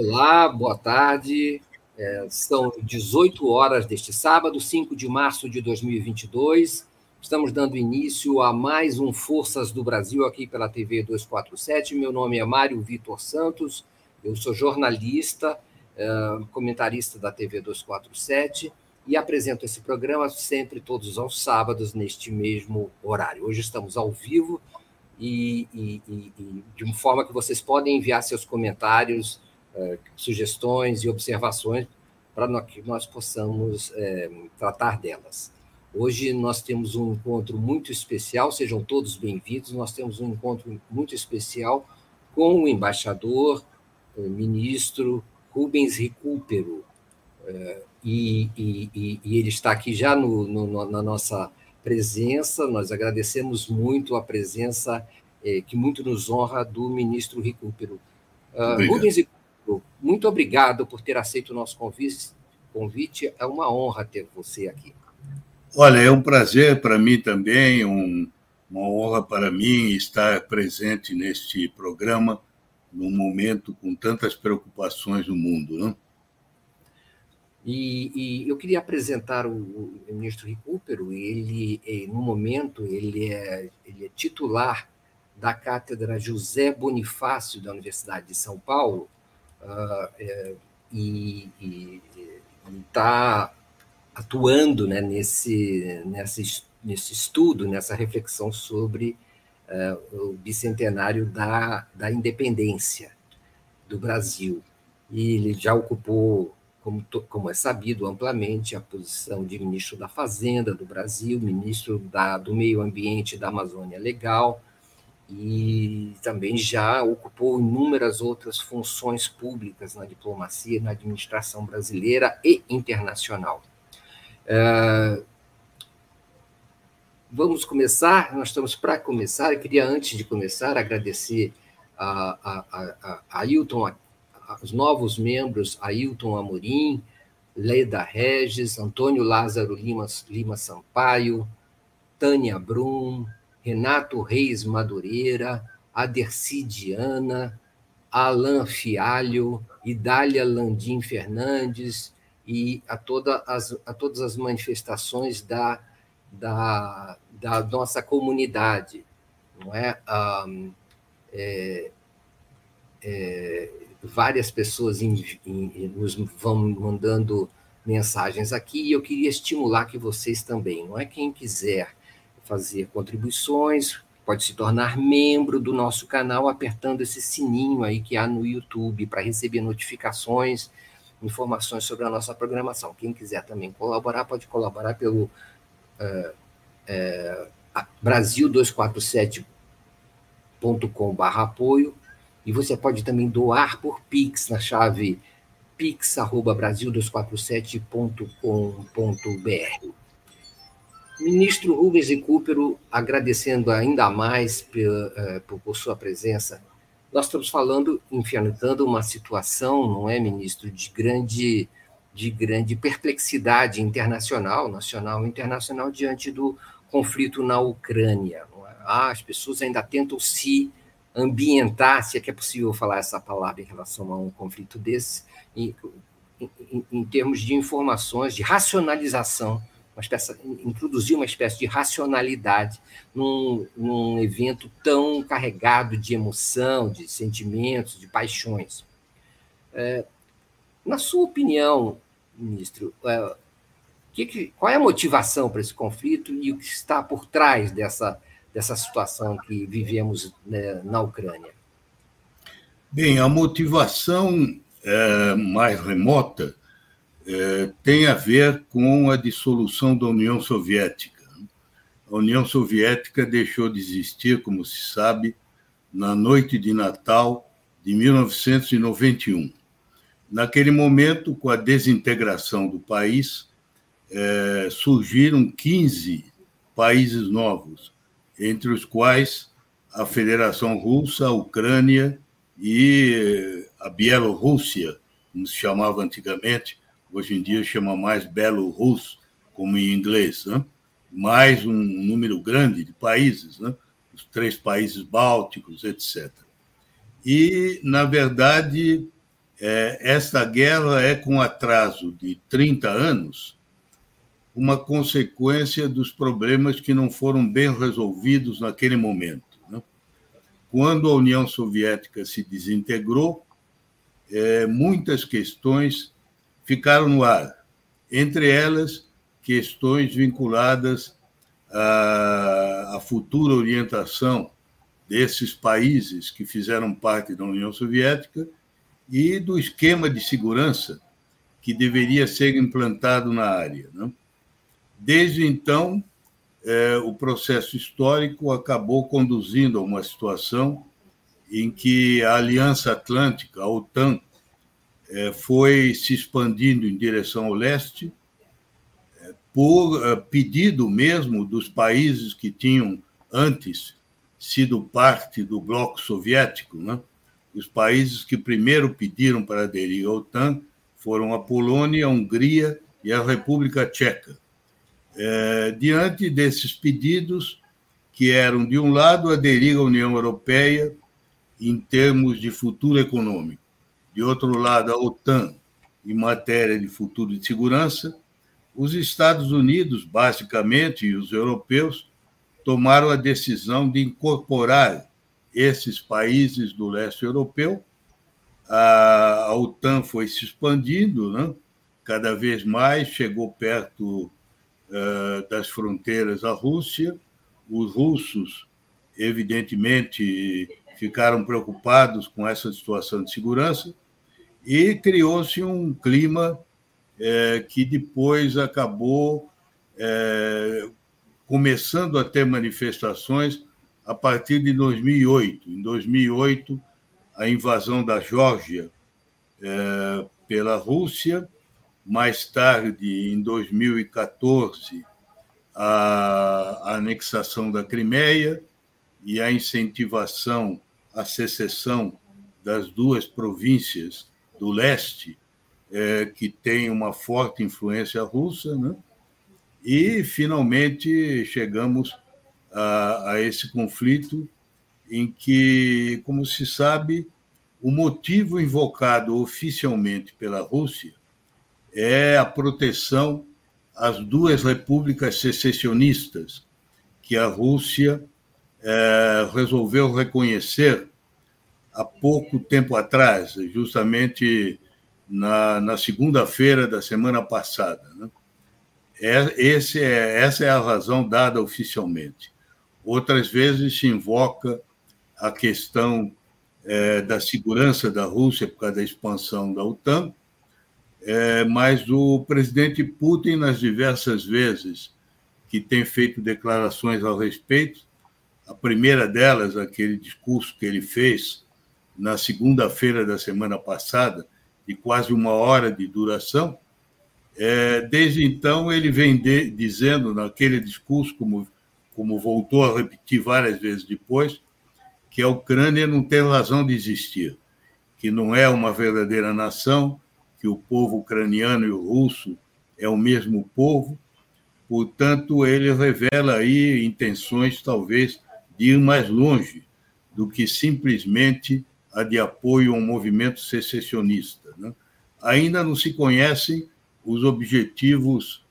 Olá, boa tarde. É, são 18 horas deste sábado, 5 de março de 2022. Estamos dando início a mais um Forças do Brasil aqui pela TV 247. Meu nome é Mário Vitor Santos, eu sou jornalista, é, comentarista da TV 247 e apresento esse programa sempre todos os sábados neste mesmo horário. Hoje estamos ao vivo e, e, e, e de uma forma que vocês podem enviar seus comentários, sugestões e observações para que nós possamos é, tratar delas. Hoje nós temos um encontro muito especial, sejam todos bem-vindos. Nós temos um encontro muito especial com o embaixador, o ministro Rubens Recupero. E, e, e, ele está aqui já no, no, na nossa presença. Nós agradecemos muito a presença é, que muito nos honra do ministro Recupero. Uh, Rubens Recupero, muito obrigado por ter aceito o nosso convite. convite. É uma honra ter você aqui. Olha, é um prazer para mim também, um, uma honra para mim estar presente neste programa num momento com tantas preocupações no mundo, não? E, e, eu queria apresentar o, o ministro Recupero. Ele, no momento, ele é, ele é titular da cátedra José Bonifácio da Universidade de São Paulo, uh, é, e está atuando né, nesse, nesse, nesse estudo, nessa reflexão sobre uh, o bicentenário da, da independência do Brasil. E ele já ocupou, como, como é sabido amplamente, a posição de ministro da Fazenda do Brasil, ministro da, do Meio Ambiente da Amazônia Legal, e também já ocupou inúmeras outras funções públicas na diplomacia, na administração brasileira e internacional. Uh, vamos começar, nós estamos para começar. Eu queria, antes de começar, agradecer a, a, a, a Ailton, os novos membros, Ailton Amorim, Leda Regis, Antônio Lázaro Lima, Lima Sampaio, Tânia Brum, Renato Reis Madureira, Aderci Diana, Alain Fialho, Idália Landim Fernandes e a, toda as, a todas as manifestações da, da, da nossa comunidade. Não é? Um, é, é, várias pessoas nos vão mandando mensagens aqui e eu queria estimular que vocês também, não é? Quem quiser fazer contribuições, pode se tornar membro do nosso canal apertando esse sininho aí que há no YouTube para receber notificações, informações sobre a nossa programação. Quem quiser também colaborar, pode colaborar pelo uh, uh, brasil247.com.br apoio e você pode também doar por Pix na chave pix.brasil247.com.br. Ministro Rubens Recupero, agradecendo ainda mais por, eh, por, sua presença, nós estamos falando, enfrentando uma situação, não é, ministro, de grande, de grande perplexidade internacional, nacional e internacional, diante do conflito na Ucrânia. É? Ah, as pessoas ainda tentam se ambientar, se é que é possível falar essa palavra em relação a um conflito desse, em, em, em termos de informações, de racionalização uma espécie, introduzir uma espécie de racionalidade num, num evento tão carregado de emoção, de sentimentos, de paixões. É, na sua opinião, ministro, é, que, qual é a motivação para esse conflito e o que está por trás dessa, dessa situação que vivemos né, na Ucrânia? Bem, a motivação é, mais remota é, tem a ver com a dissolução da União Soviética. A União Soviética deixou de existir, como se sabe, na noite de Natal de 1991. Naquele momento, com a desintegração do país, é, surgiram 15 países novos, entre os quais a Federação Russa, a Ucrânia e a Bielorrússia, como se chamava antigamente, hoje em dia chama mais Belo Rus, como em inglês, né? mais um número grande de países, né? os três países bálticos, etc. E, na verdade, é, esta guerra é, com atraso de 30 anos, uma consequência dos problemas que não foram bem resolvidos naquele momento. Né? Quando a União Soviética se desintegrou, é, muitas questões ficaram no ar, entre elas questões vinculadas à, à futura orientação desses países que fizeram parte da União Soviética e do esquema de segurança que deveria ser implantado na área. Né? Desde então, é, o processo histórico acabou conduzindo a uma situação em que a Aliança Atlântica, a OTAN, foi se expandindo em direção ao leste, é, por é, pedido mesmo dos países que tinham antes sido parte do bloco soviético. Né? Os países que primeiro pediram para aderir à OTAN foram a Polônia, a Hungria e a República Tcheca. É, diante desses pedidos, que eram, de um lado, aderir à União Europeia em termos de futuro econômico, de outro lado, a OTAN em matéria de futuro de segurança, os Estados Unidos, basicamente, e os europeus, tomaram a decisão de incorporar esses países do leste europeu. A, OTAN foi se expandindo, né? cada vez mais, chegou perto uh, das fronteiras da Rússia. Os russos, evidentemente, ficaram preocupados com essa situação de segurança e criou-se um clima é, que depois acabou é, começando a ter manifestações a partir de 2008. Em 2008, a invasão da Geórgia é, pela Rússia mais tarde, em 2014, a anexação da Crimeia e a incentivação à secessão das duas províncias do leste, é, que tem uma forte influência russa, né? e finalmente chegamos a, a esse conflito em que, como se sabe, o motivo invocado oficialmente pela Rússia é a proteção às duas repúblicas secessionistas que a Rússia é, resolveu reconhecer há pouco tempo atrás, justamente na, na segunda-feira da semana passada. Né? É, esse é, essa é a razão dada oficialmente. Outras vezes se invoca a questão é, da segurança da Rússia por causa da expansão da OTAN, é, mas o presidente Putin, nas diversas vezes que tem feito declarações ao respeito, a primeira delas, aquele discurso que ele fez na segunda-feira da semana passada, de quase uma hora de duração, é, desde então ele vem de, dizendo naquele discurso, como, como voltou a repetir várias vezes depois, que a Ucrânia não tem razão de existir, que não é uma verdadeira nação, que o povo ucraniano e o russo é o mesmo povo. Portanto, ele revela aí intenções, talvez, de ir mais longe do que simplesmente a de apoio a um movimento secessionista. Né? Ainda não se conhecem os objetivos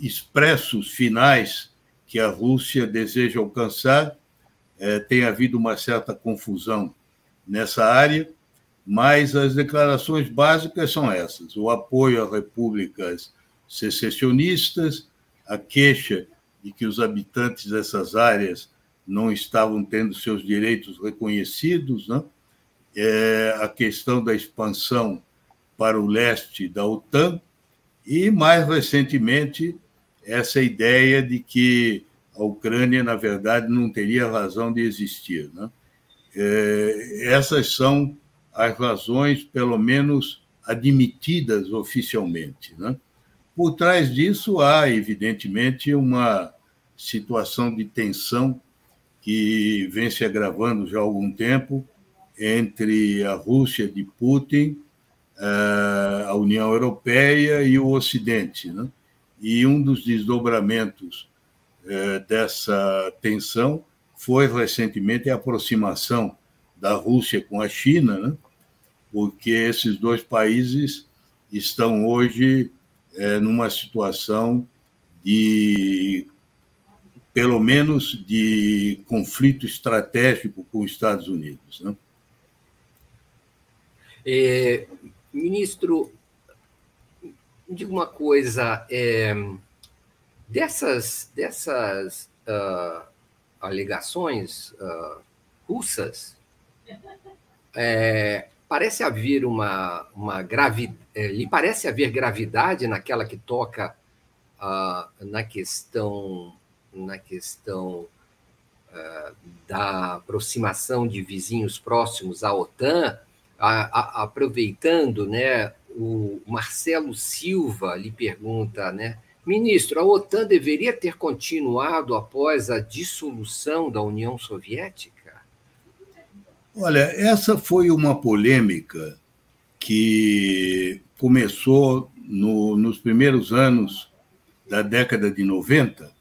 expressos finais que a Rússia deseja alcançar. É, tem havido uma certa confusão nessa área, mas as declarações básicas são essas: o apoio a repúblicas secessionistas, a queixa de que os habitantes dessas áreas não estavam tendo seus direitos reconhecidos, né? É a questão da expansão para o leste da OTAN e, mais recentemente, essa ideia de que a Ucrânia, na verdade, não teria razão de existir. Né? É, essas são as razões, pelo menos admitidas oficialmente. Né? Por trás disso, há, evidentemente, uma situação de tensão que vem se agravando já há algum tempo entre a Rússia de Putin, eh, a União Europeia e o Ocidente. Né? E um dos desdobramentos eh, dessa tensão foi recentemente a aproximação da Rússia com a China, né? porque esses dois países estão hoje é, numa situação de, pelo menos, de conflito estratégico com os Estados Unidos. Né? É, ministro, diga uma coisa, é, dessas, dessas uh, alegações uh, russas, é, parece haver uma, uma gravidade, é, lhe parece haver gravidade naquela que toca uh, na questão na questão da aproximação de vizinhos próximos à OTAN, a, a, aproveitando, né, o Marcelo Silva lhe pergunta, né, ministro, a OTAN deveria ter continuado após a dissolução da União Soviética? Olha, essa foi uma polêmica que começou no, nos primeiros anos da década de 90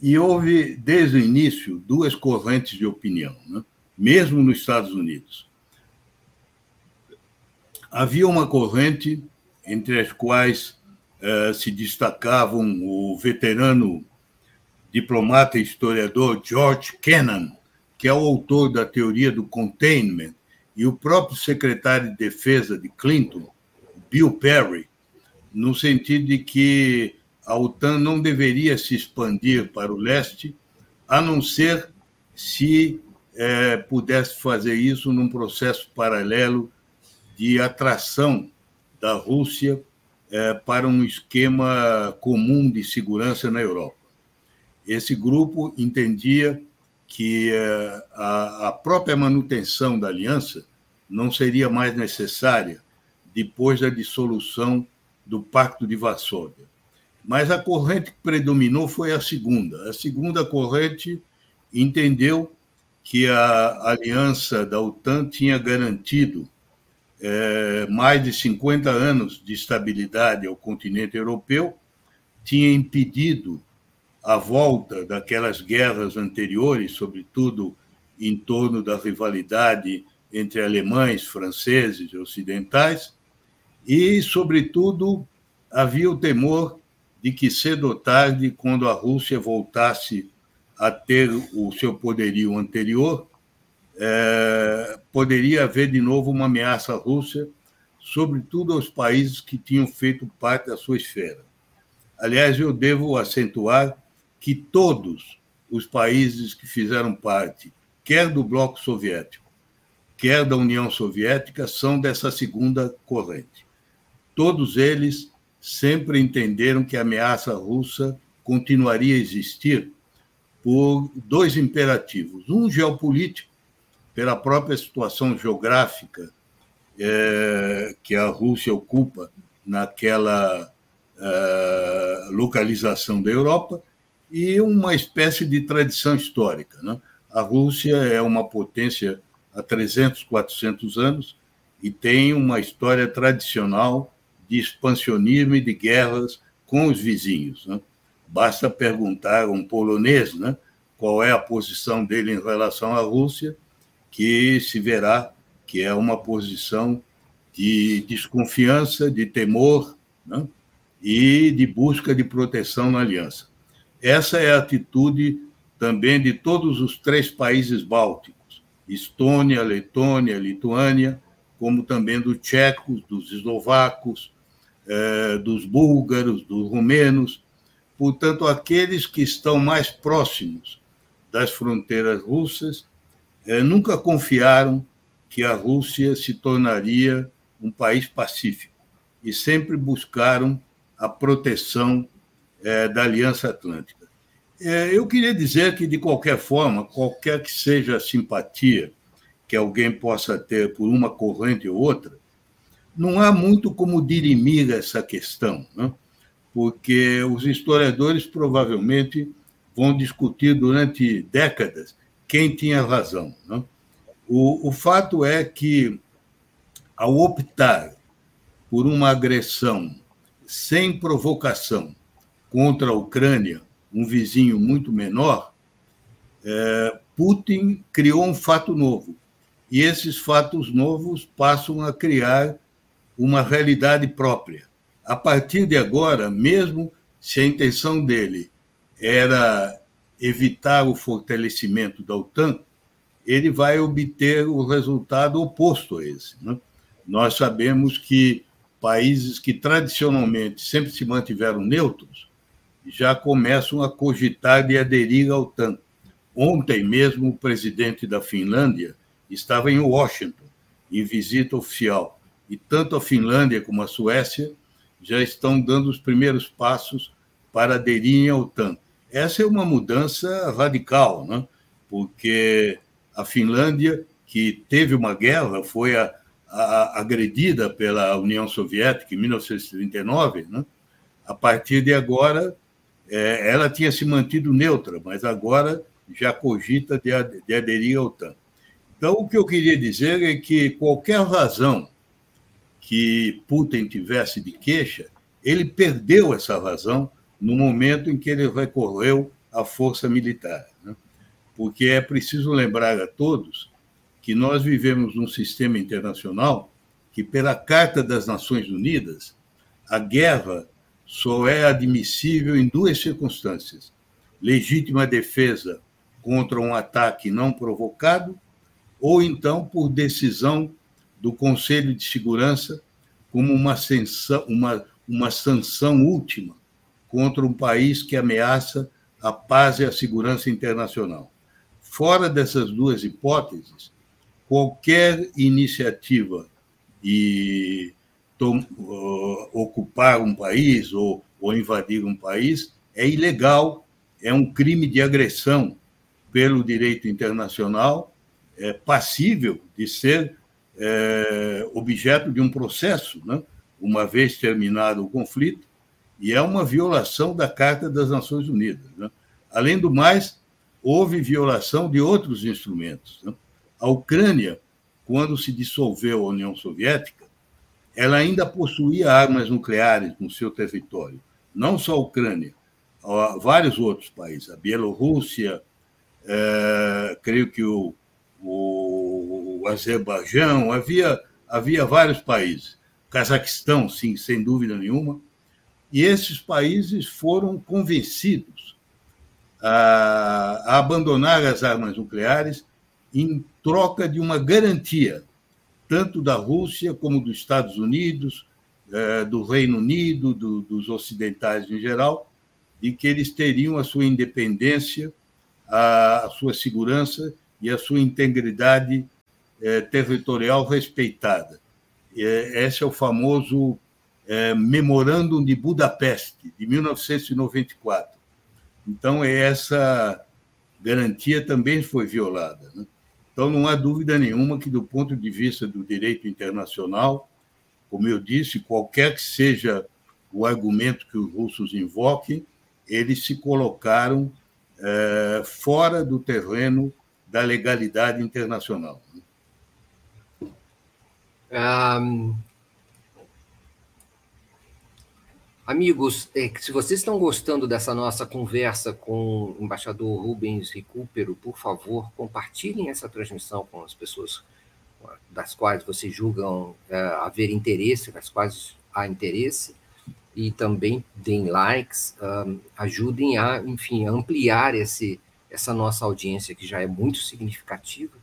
e houve, desde o início, duas correntes de opinião, né? mesmo nos Estados Unidos. Havia uma corrente entre as quais uh, se destacavam o veterano diplomata e historiador George Kennan, que é o autor da teoria do containment, e o próprio secretário de defesa de Clinton, Bill Perry, no sentido de que a OTAN não deveria se expandir para o leste, a não ser se é, pudesse fazer isso num processo paralelo de atração da Rússia é, para um esquema comum de segurança na Europa. Esse grupo entendia que eh, a, própria manutenção da aliança não seria mais necessária depois da dissolução do Pacto de Varsóvia. Mas a corrente que predominou foi a segunda. A segunda corrente entendeu que a aliança da OTAN tinha garantido é, mais de 50 anos de estabilidade ao continente europeu, tinha impedido a volta daquelas guerras anteriores, sobretudo em torno da rivalidade entre alemães, franceses e ocidentais, e, sobretudo, havia o temor de que cedo ou tarde, quando a Rússia voltasse a ter o seu poderio anterior, é, poderia haver de novo uma ameaça à Rússia, sobretudo aos países que tinham feito parte da sua esfera. Aliás, eu devo acentuar que todos os países que fizeram parte, quer do bloco soviético, quer da União Soviética, são dessa segunda corrente. Todos eles sempre entenderam que a ameaça russa continuaria a existir por dois imperativos. Um geopolítico, pela própria situação geográfica é, que a Rússia ocupa naquela é, localização da Europa, e uma espécie de tradição histórica. Né? A Rússia é uma potência há 300, 400 anos e tem uma história tradicional de expansionismo e de guerras com os vizinhos. Né? Basta perguntar a um polonês né, qual é a posição dele em relação à Rússia, que se verá que é uma posição de desconfiança, de temor né, e de busca de proteção na aliança. Essa é a atitude também de todos os três países bálticos, Estônia, Letônia, Lituânia, como também dos tchecos, dos eslovacos, eh, dos búlgaros, dos rumenos. Portanto, aqueles que estão mais próximos das fronteiras russas nunca confiaram que a Rússia se tornaria um país pacífico e sempre buscaram a proteção é, da Aliança Atlântica. É, eu queria dizer que, de qualquer forma, qualquer que seja a simpatia que alguém possa ter por uma corrente ou outra, não há muito como dirimir essa questão, né? porque os historiadores provavelmente vão discutir durante décadas quem tinha razão. Né? O, o fato é que, ao optar por uma agressão sem provocação contra a Ucrânia, um vizinho muito menor, é, Putin criou um fato novo. e esses fatos novos passam a criar uma realidade própria. A partir de agora, mesmo se a intenção dele era evitar o fortalecimento da OTAN, ele vai obter o resultado oposto a esse. Né? Nós sabemos que países que tradicionalmente sempre se mantiveram neutros já começam a cogitar de aderir à OTAN. Ontem mesmo, o presidente da Finlândia estava em Washington, em visita oficial, e tanto a Finlândia como a Suécia já estão dando os primeiros passos para aderirem à OTAN. Essa é uma mudança radical, né? porque a Finlândia, que teve uma guerra, foi a, a, agredida pela União Soviética em 1939, né? a partir de agora, é, ela tinha se mantido neutra, mas agora já cogita de, de aderir à OTAN. Então, o que eu queria dizer é que qualquer razão que Putin tivesse de queixa, ele perdeu essa razão no momento em que ele recorreu à força militar. Né? Porque é preciso lembrar a todos que nós vivemos num sistema internacional que, pela Carta das Nações Unidas, a guerra só é admissível em duas circunstâncias: legítima defesa contra um ataque não provocado, ou então por decisão do Conselho de Segurança como uma, uma, uma sanção última contra um país que ameaça a paz e a segurança internacional. Fora dessas duas hipóteses, qualquer iniciativa de uh, ocupar um país ou, ou invadir um país é ilegal, é um crime de agressão pelo direito internacional, é passível de ser é, objeto de um processo, né? uma vez terminado o conflito, e é uma violação da Carta das Nações Unidas. Né? Além do mais, houve violação de outros instrumentos. Né? A Ucrânia, quando se dissolveu a União Soviética, ela ainda possuía armas nucleares no seu território. Não só a Ucrânia, vários outros países. A Bielorrússia, é, creio que o, o, o Azerbaijão, havia, havia vários países. Cazaquistão, sim, sem dúvida nenhuma. E esses países foram convencidos a, a abandonar as armas nucleares em troca de uma garantia, tanto da Rússia como dos Estados Unidos, eh, do Reino Unido, do, dos ocidentais em geral, de que eles teriam a sua independência, a, a sua segurança e a sua integridade eh, territorial respeitada. Esse é o famoso é, Memorandum de Budapeste, de 1994. Então, essa garantia também foi violada. Né? Então, não há dúvida nenhuma que, do ponto de vista do direito internacional, como eu disse, qualquer que seja o argumento que os russos invoquem, eles se colocaram é, fora do terreno da legalidade internacional. Um, Amigos, é, se vocês estão gostando dessa nossa conversa com o embaixador Rubens Recupero, por favor, compartilhem essa transmissão com as pessoas das quais vocês julgam é, haver interesse, das quais há interesse, e também deem likes, um, ajudem a, enfim, ampliar esse, essa nossa audiência, que já é muito significativa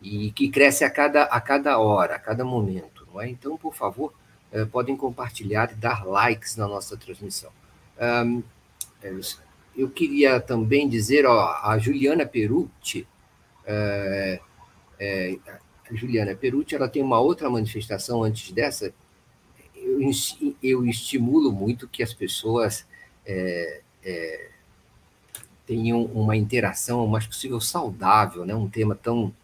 e que cresce a cada, a cada hora, a cada momento. Não é? Então, por favor, eh, podem compartilhar e dar likes na nossa transmissão. É eu queria também dizer, ó, a Juliana Perucci, é, é, a Juliana Perucci, ela tem uma outra manifestação antes dessa. Eu, estimulo muito que as pessoas tenham uma interação o mais possível saudável, né? um tema tão,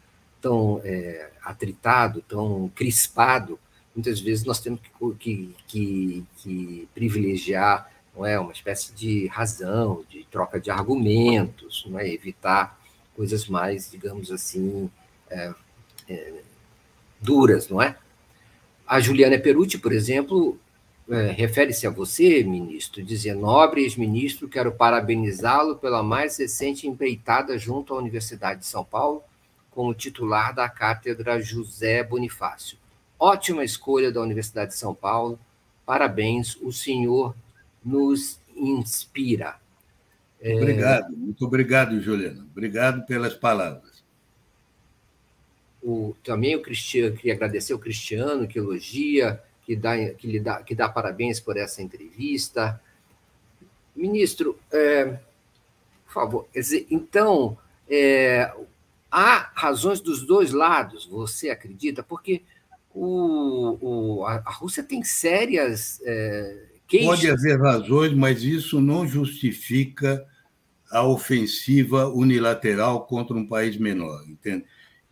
tão é, atritado, tão crispado, muitas vezes nós temos que, que, que, privilegiar não é uma espécie de razão, de troca de argumentos, não é evitar coisas mais, digamos assim, é, é, duras, não é? A Juliana Perucci, por exemplo, é, refere-se a você, ministro, dizendo: Nobre ex-ministro, quero parabenizá-lo pela mais recente empreitada junto à Universidade de São Paulo como titular da cátedra José Bonifácio. Ótima escolha da Universidade de São Paulo. Parabéns, o senhor nos inspira. Obrigado, é... muito obrigado, Juliana. Obrigado pelas palavras. O, também o Cristiano, queria agradecer o Cristiano, que elogia, que dá, que lhe dá, que dá parabéns por essa entrevista. Ministro, é, por favor, dizer, então, é, há razões dos dois lados, você acredita? Porque o, o a, Rússia tem sérias é, queixas. Pode haver razões, mas isso não justifica a ofensiva unilateral contra um país menor, entende?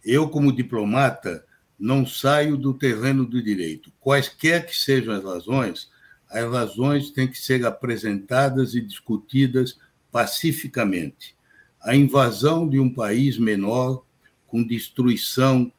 Eu, como diplomata, não saio do terreno do direito. Quaisquer que sejam as razões, as razões têm que ser apresentadas e discutidas pacificamente. A invasão de um país menor, com destruição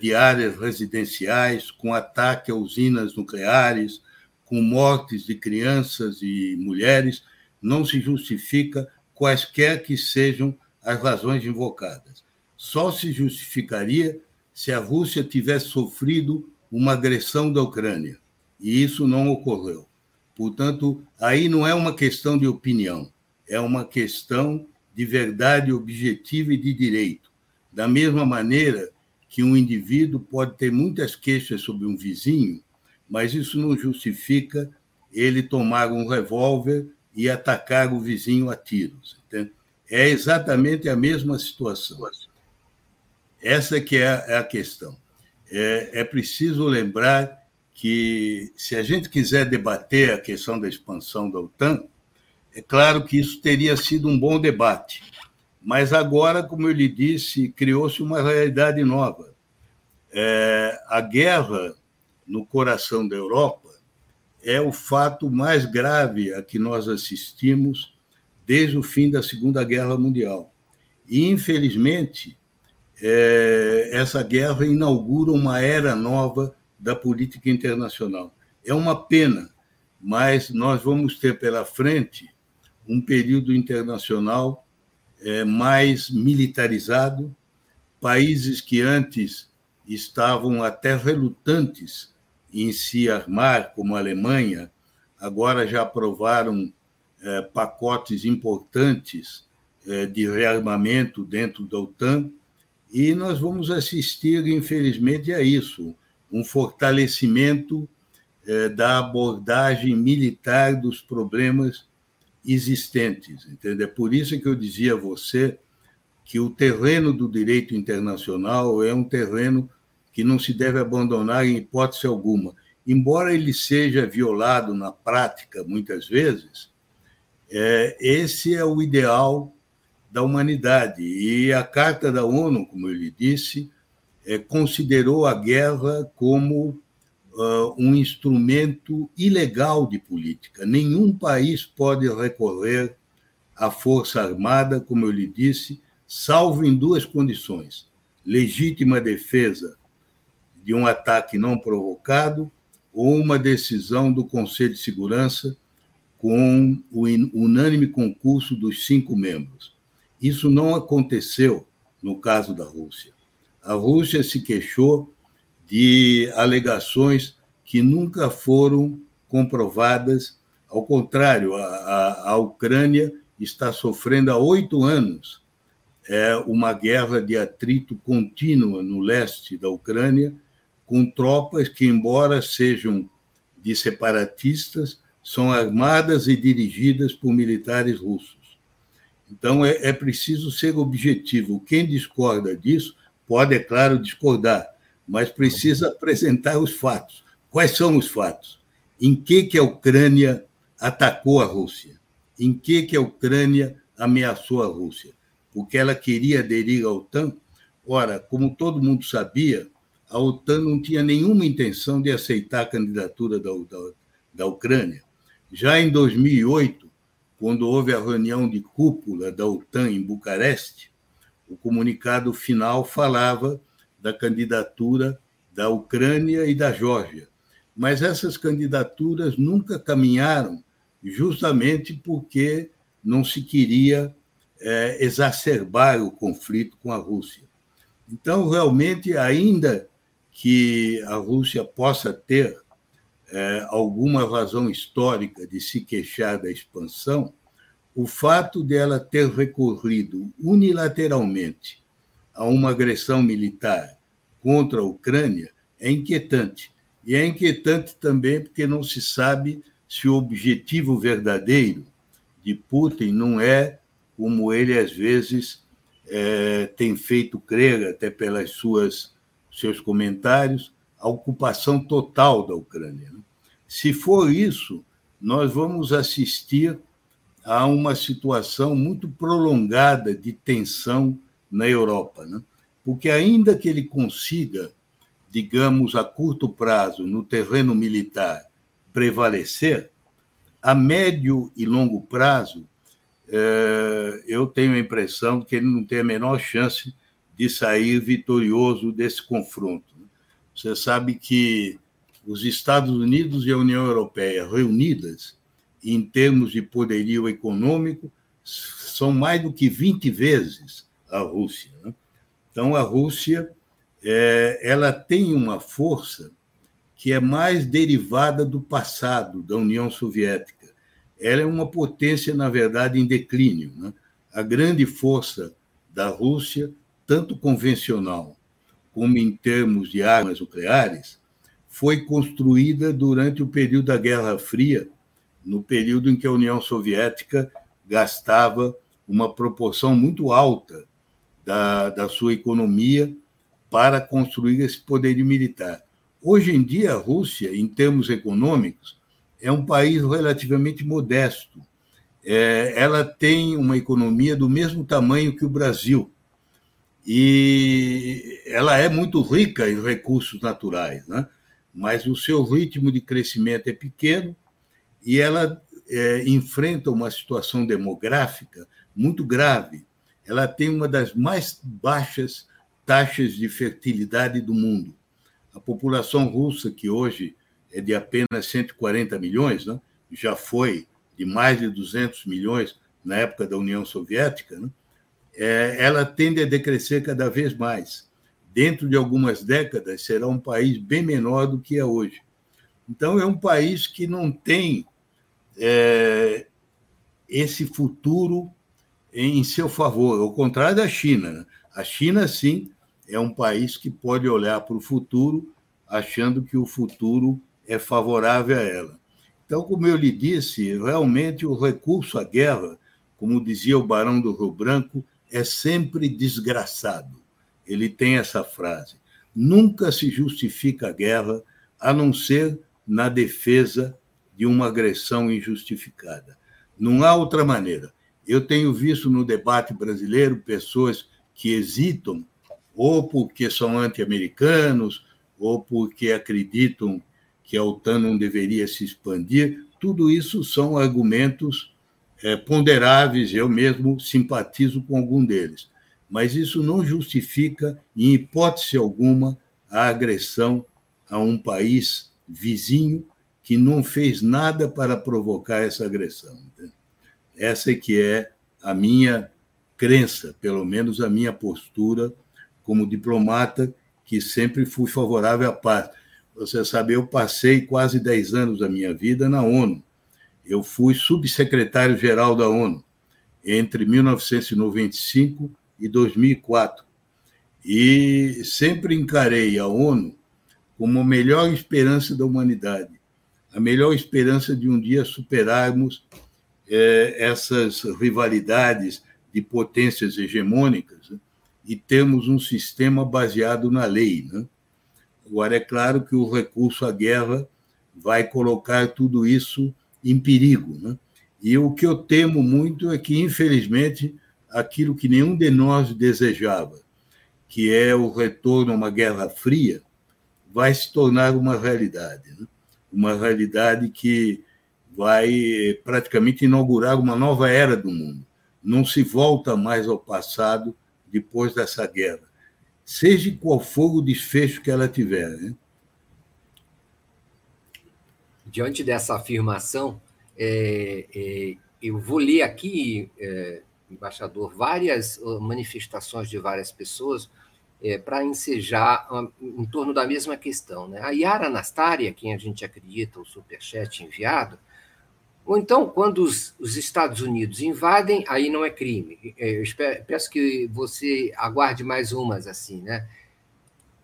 de áreas residenciais, com ataque a usinas nucleares, com mortes de crianças e mulheres, não se justifica quaisquer que sejam as razões invocadas. Só se justificaria se a Rússia tivesse sofrido uma agressão da Ucrânia. E isso não ocorreu. Portanto, aí não é uma questão de opinião, é uma questão de verdade objetiva e de direito. Da mesma maneira que um indivíduo pode ter muitas queixas sobre um vizinho, mas isso não justifica ele tomar um revólver e atacar o vizinho a tiros. Entende? É exatamente a mesma situação. Essa que é a questão. É, é preciso lembrar que, se a gente quiser debater a questão da expansão da OTAN, é claro que isso teria sido um bom debate. Mas agora, como eu lhe disse, criou-se uma realidade nova. É, a guerra no coração da Europa é o fato mais grave a que nós assistimos desde o fim da Segunda Guerra Mundial. E, infelizmente, é, essa guerra inaugura uma era nova da política internacional. É uma pena, mas nós vamos ter pela frente um período internacional é, mais militarizado, países que antes estavam até relutantes em se armar, como a Alemanha, agora já aprovaram é, pacotes importantes é, de rearmamento dentro da OTAN, e nós vamos assistir, infelizmente, a isso um fortalecimento é, da abordagem militar dos problemas existentes. Entende? É por isso que eu dizia a você que o terreno do direito internacional é um terreno que não se deve abandonar em hipótese alguma. Embora ele seja violado na prática, muitas vezes, é, esse é o ideal da humanidade. E a Carta da ONU, como eu lhe disse, é, considerou a guerra como uh, um instrumento ilegal de política. Nenhum país pode recorrer à força armada, como eu lhe disse, salvo em duas condições: legítima defesa de um ataque não provocado ou uma decisão do Conselho de Segurança com o unânime concurso dos cinco membros. Isso não aconteceu no caso da Rússia. A Rússia se queixou de alegações que nunca foram comprovadas. Ao contrário, a, a Ucrânia está sofrendo há oito anos é uma guerra de atrito contínua no leste da Ucrânia, com tropas que, embora sejam de separatistas, são armadas e dirigidas por militares russos. Então, é, é preciso ser objetivo. Quem discorda disso pode, é claro, discordar, mas precisa apresentar os fatos. Quais são os fatos? Em que, que a Ucrânia atacou a Rússia? Em que, que a Ucrânia ameaçou a Rússia? Porque ela queria aderir à OTAN? Ora, como todo mundo sabia, a OTAN não tinha nenhuma intenção de aceitar a candidatura da, da, da Ucrânia. Já em 2008, quando houve a reunião de cúpula da OTAN em Bucareste, o comunicado final falava da candidatura da Ucrânia e da Geórgia. Mas essas candidaturas nunca caminharam, justamente porque não se queria é, exacerbar o conflito com a Rússia. Então, realmente, ainda que a Rússia possa ter é, alguma razão histórica de se queixar da expansão, o fato dela ter recorrido unilateralmente a uma agressão militar contra a Ucrânia é inquietante. E é inquietante também porque não se sabe se o objetivo verdadeiro de Putin não é, como ele às vezes é, tem feito crer, até pelas suas seus comentários, a ocupação total da Ucrânia. Né? Se for isso, nós vamos assistir a uma situação muito prolongada de tensão na Europa, né? porque ainda que ele consiga, digamos, a curto prazo, no terreno militar, prevalecer, a médio e longo prazo, é, eu tenho a impressão que ele não tem a menor chance de sair vitorioso desse confronto. Você sabe que os Estados Unidos e a União Europeia reunidas, em termos de poderio econômico, são mais do que 20 vezes a Rússia. Né? Então, a Rússia é, ela tem uma força que é mais derivada do passado, da União Soviética. Ela é uma potência, na verdade, em declínio. Né? A grande força da Rússia, tanto convencional como em termos de armas nucleares, foi construída durante o período da Guerra Fria, no período em que a União Soviética gastava uma proporção muito alta da, da sua economia para construir esse poderio militar. Hoje em dia, a Rússia, em termos econômicos, é um país relativamente modesto. É, ela tem uma economia do mesmo tamanho que o Brasil. E ela é muito rica em recursos naturais, né? mas o seu ritmo de crescimento é pequeno e ela é, enfrenta uma situação demográfica muito grave. Ela tem uma das mais baixas taxas de fertilidade do mundo. A população russa, que hoje é de apenas 140 milhões, né? já foi de mais de 200 milhões na época da União Soviética, né? é, ela tende a decrescer cada vez mais. Dentro de algumas décadas, será um país bem menor do que é hoje. Então, é um país que não tem é, esse futuro em seu favor, ao contrário da China. Né? A China, sim, é um país que pode olhar para o futuro achando que o futuro é favorável a ela. Então, como eu lhe disse, realmente o recurso à guerra, como dizia o Barão do Rio Branco, é sempre desgraçado. Ele tem essa frase. Nunca se justifica a guerra a não ser na defesa de uma agressão injustificada. Não há outra maneira. Eu tenho visto no debate brasileiro pessoas que hesitam ou porque são anti-americanos, ou porque acreditam que a OTAN não deveria se expandir. Tudo isso são argumentos é, ponderáveis, eu mesmo simpatizo com algum deles. Mas isso não justifica, em hipótese alguma, a agressão a um país vizinho que não fez nada para provocar essa agressão. Essa é que é a minha crença, pelo menos a minha postura como diplomata, que sempre fui favorável à paz. Você sabe, eu passei quase 10 anos da minha vida na ONU. Eu fui subsecretário-geral da ONU entre 1995 e 2004. E sempre encarei a ONU como a melhor esperança da humanidade, a melhor esperança de um dia superarmos é, essas rivalidades de potências hegemônicas né? e temos um sistema baseado na lei. Né? Agora, é claro que o recurso à guerra vai colocar tudo isso em perigo. Né? E o que eu temo muito é que, infelizmente, aquilo que nenhum de nós desejava, que é o retorno a uma guerra fria, vai se tornar uma realidade. Né? Uma realidade que vai praticamente inaugurar uma nova era do mundo. Não se volta mais ao passado depois dessa guerra, seja qual for o desfecho que ela tiver. Né? Diante dessa afirmação, é, é, eu vou ler aqui, é, embaixador, várias uh, manifestações de várias pessoas é, para ensejar um, em torno da mesma questão. Né? A Yara Anastaria, quem a gente acredita, o superchat enviado, ou então, quando os, os, Estados Unidos invadem, aí não é crime. É, eu espero, peço que você aguarde mais umas assim, né?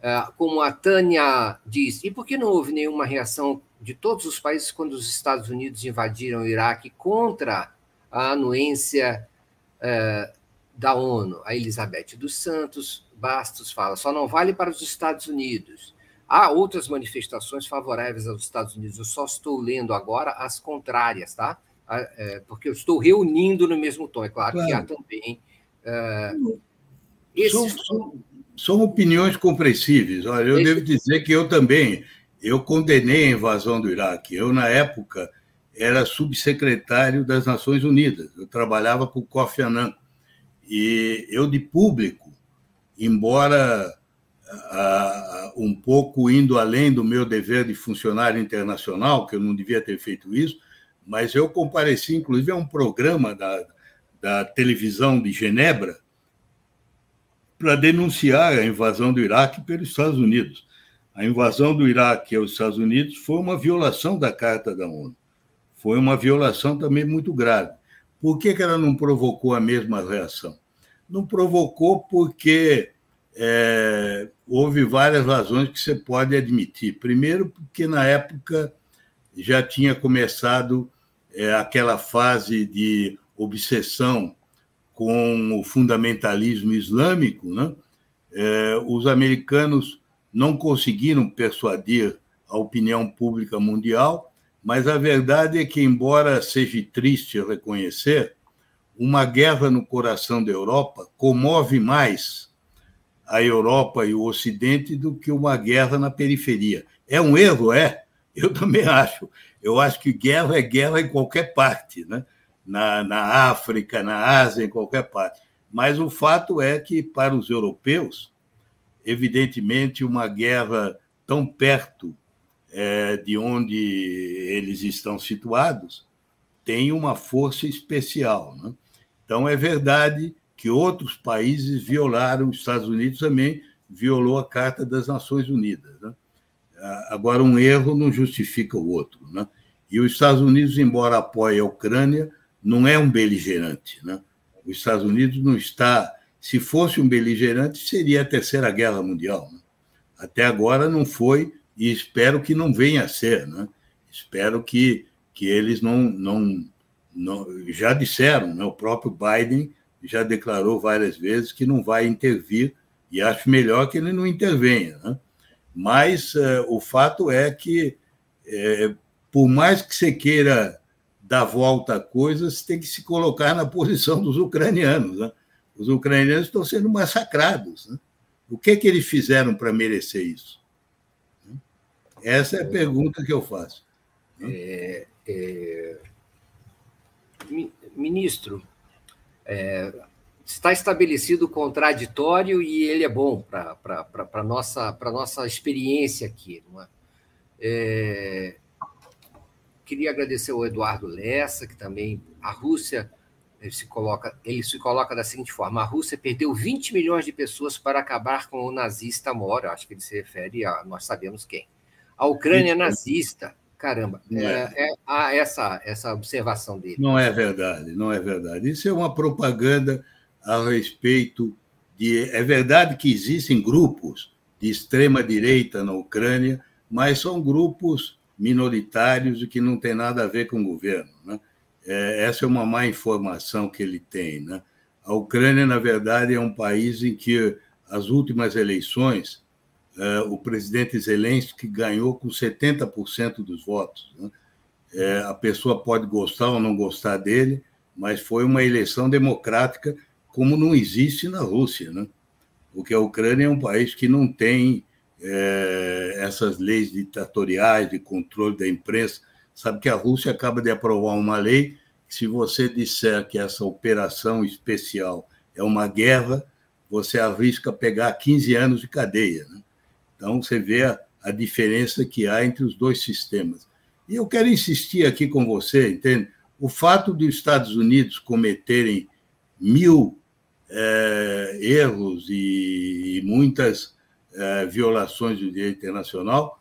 É, como a Tânia diz, e por que não houve nenhuma reação de todos os países quando os Estados Unidos invadiram o Iraque contra a anuência é, da ONU? A Elizabeth dos Santos Bastos fala, só não vale para os Estados Unidos. Há outras manifestações favoráveis aos Estados Unidos, eu só estou lendo agora as contrárias, tá? É, porque eu estou reunindo no mesmo tom. É claro, claro. que há também. É, esses... são, são, são, opiniões compreensíveis. Olha, eu Esse... devo dizer que eu também eu condenei a invasão do Iraque. Eu, na época, era subsecretário das Nações Unidas. Eu trabalhava com o Kofi Annan. E eu, de público, embora um pouco indo além do meu dever de funcionário internacional, que eu não devia ter feito isso, mas eu compareci, inclusive, a um programa da, da televisão de Genebra para denunciar a invasão do Iraque pelos Estados Unidos. A invasão do Iraque aos Estados Unidos foi uma violação da Carta da ONU. Foi uma violação também muito grave. Por que, que ela não provocou a mesma reação? Não provocou porque é, houve várias razões que você pode admitir. Primeiro, porque na época já tinha começado é, aquela fase de obsessão com o fundamentalismo islâmico, né? É, os americanos não conseguiram persuadir a opinião pública mundial, mas a verdade é que, embora seja triste reconhecer, uma guerra no coração da Europa comove mais a Europa e o Ocidente do que uma guerra na periferia. É um erro? É. Eu também acho. Eu acho que guerra é guerra em qualquer parte, né? na, na África, na Ásia, em qualquer parte. Mas o fato é que, para os europeus, evidentemente, uma guerra tão perto é, de onde eles estão situados tem uma força especial. Né? Então, é verdade que outros países violaram, os Estados Unidos também violou a Carta das Nações Unidas. Né? Agora, um erro não justifica o outro. Né? E os Estados Unidos, embora apoie a Ucrânia, não é um beligerante. Né? Os Estados Unidos não está. Se fosse um beligerante, seria a Terceira Guerra Mundial. Né? Até agora não foi, e espero que não venha a ser. Né? Espero que, que eles não, não, não. Já disseram, né? o próprio Biden já declarou várias vezes que não vai intervir, e acho melhor que ele não intervenha. Né? Mas é, o fato é que, é, por mais que você queira dar volta a coisas, tem que se colocar na posição dos ucranianos. Né? Os ucranianos estão sendo massacrados. Né? O que, é que eles fizeram para merecer isso? Essa é a pergunta que eu faço. Né? É, é... Ministro, é, está estabelecido o contraditório e ele é bom para a nossa, nossa experiência aqui. É? É, queria agradecer ao Eduardo Lessa, que também a Rússia ele se coloca ele se coloca da seguinte forma: a Rússia perdeu 20 milhões de pessoas para acabar com o nazista Moro. Acho que ele se refere a nós sabemos quem. A Ucrânia é nazista Caramba, é, é, é há essa, essa observação dele. Não é verdade, não é verdade. Isso é uma propaganda a respeito de. É verdade que existem grupos de extrema-direita na Ucrânia, mas são grupos minoritários e que não tem nada a ver com o governo. Né? É, essa é uma má informação que ele tem. Né? A Ucrânia, na verdade, é um país em que as últimas eleições é, o presidente Zelensky ganhou com 70% dos votos. Né? É, a pessoa pode gostar ou não gostar dele, mas foi uma eleição democrática como não existe na Rússia, né? Porque a Ucrânia é um país que não tem é, essas leis ditatoriais de controle da imprensa. Sabe que a Rússia acaba de aprovar uma lei que, se você disser que essa operação especial é uma guerra, você arrisca pegar 15 anos de cadeia. Né? Então, você vê a, a diferença que há entre os dois sistemas. E eu quero insistir aqui com você, entende? O fato dos Estados Unidos cometerem mil é, erros e, e muitas é, violações do direito internacional,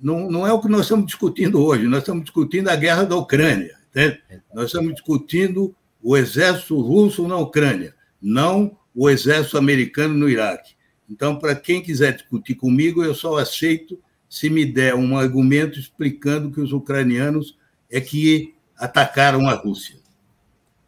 não, não é o que nós estamos discutindo hoje. Nós estamos discutindo a guerra da Ucrânia. Entende? Nós estamos discutindo o exército russo na Ucrânia, não o exército americano no Iraque. Então, para quem quiser discutir comigo, eu só aceito se me der um argumento explicando que os ucranianos é que atacaram a Rússia.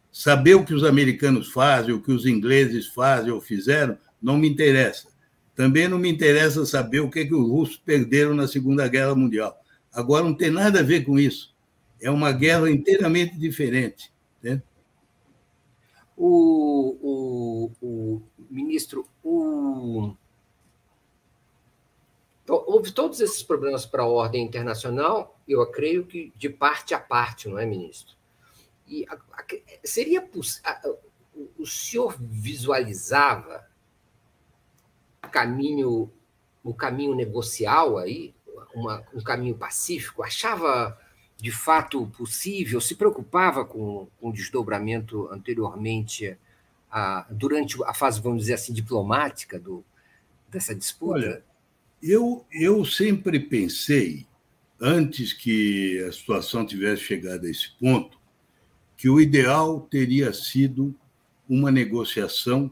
Saber o que os americanos fazem, o que os ingleses fazem ou fizeram, não me interessa. Também não me interessa saber o que, é que os russos perderam na Segunda Guerra Mundial. Agora, não tem nada a ver com isso. É uma guerra inteiramente diferente. Né? O, o, o, ministro, o... Então, houve todos esses problemas para a ordem internacional, eu creio que de parte a parte, não é, ministro? E a, a, seria possível. O senhor visualizava o caminho, o caminho negocial aí, uma, um caminho pacífico? Achava de fato possível? Se preocupava com, com o desdobramento anteriormente, a, durante a fase, vamos dizer assim, diplomática do, dessa disputa? Olha, eu, eu sempre pensei, antes que a situação tivesse chegado a esse ponto, que o ideal teria sido uma negociação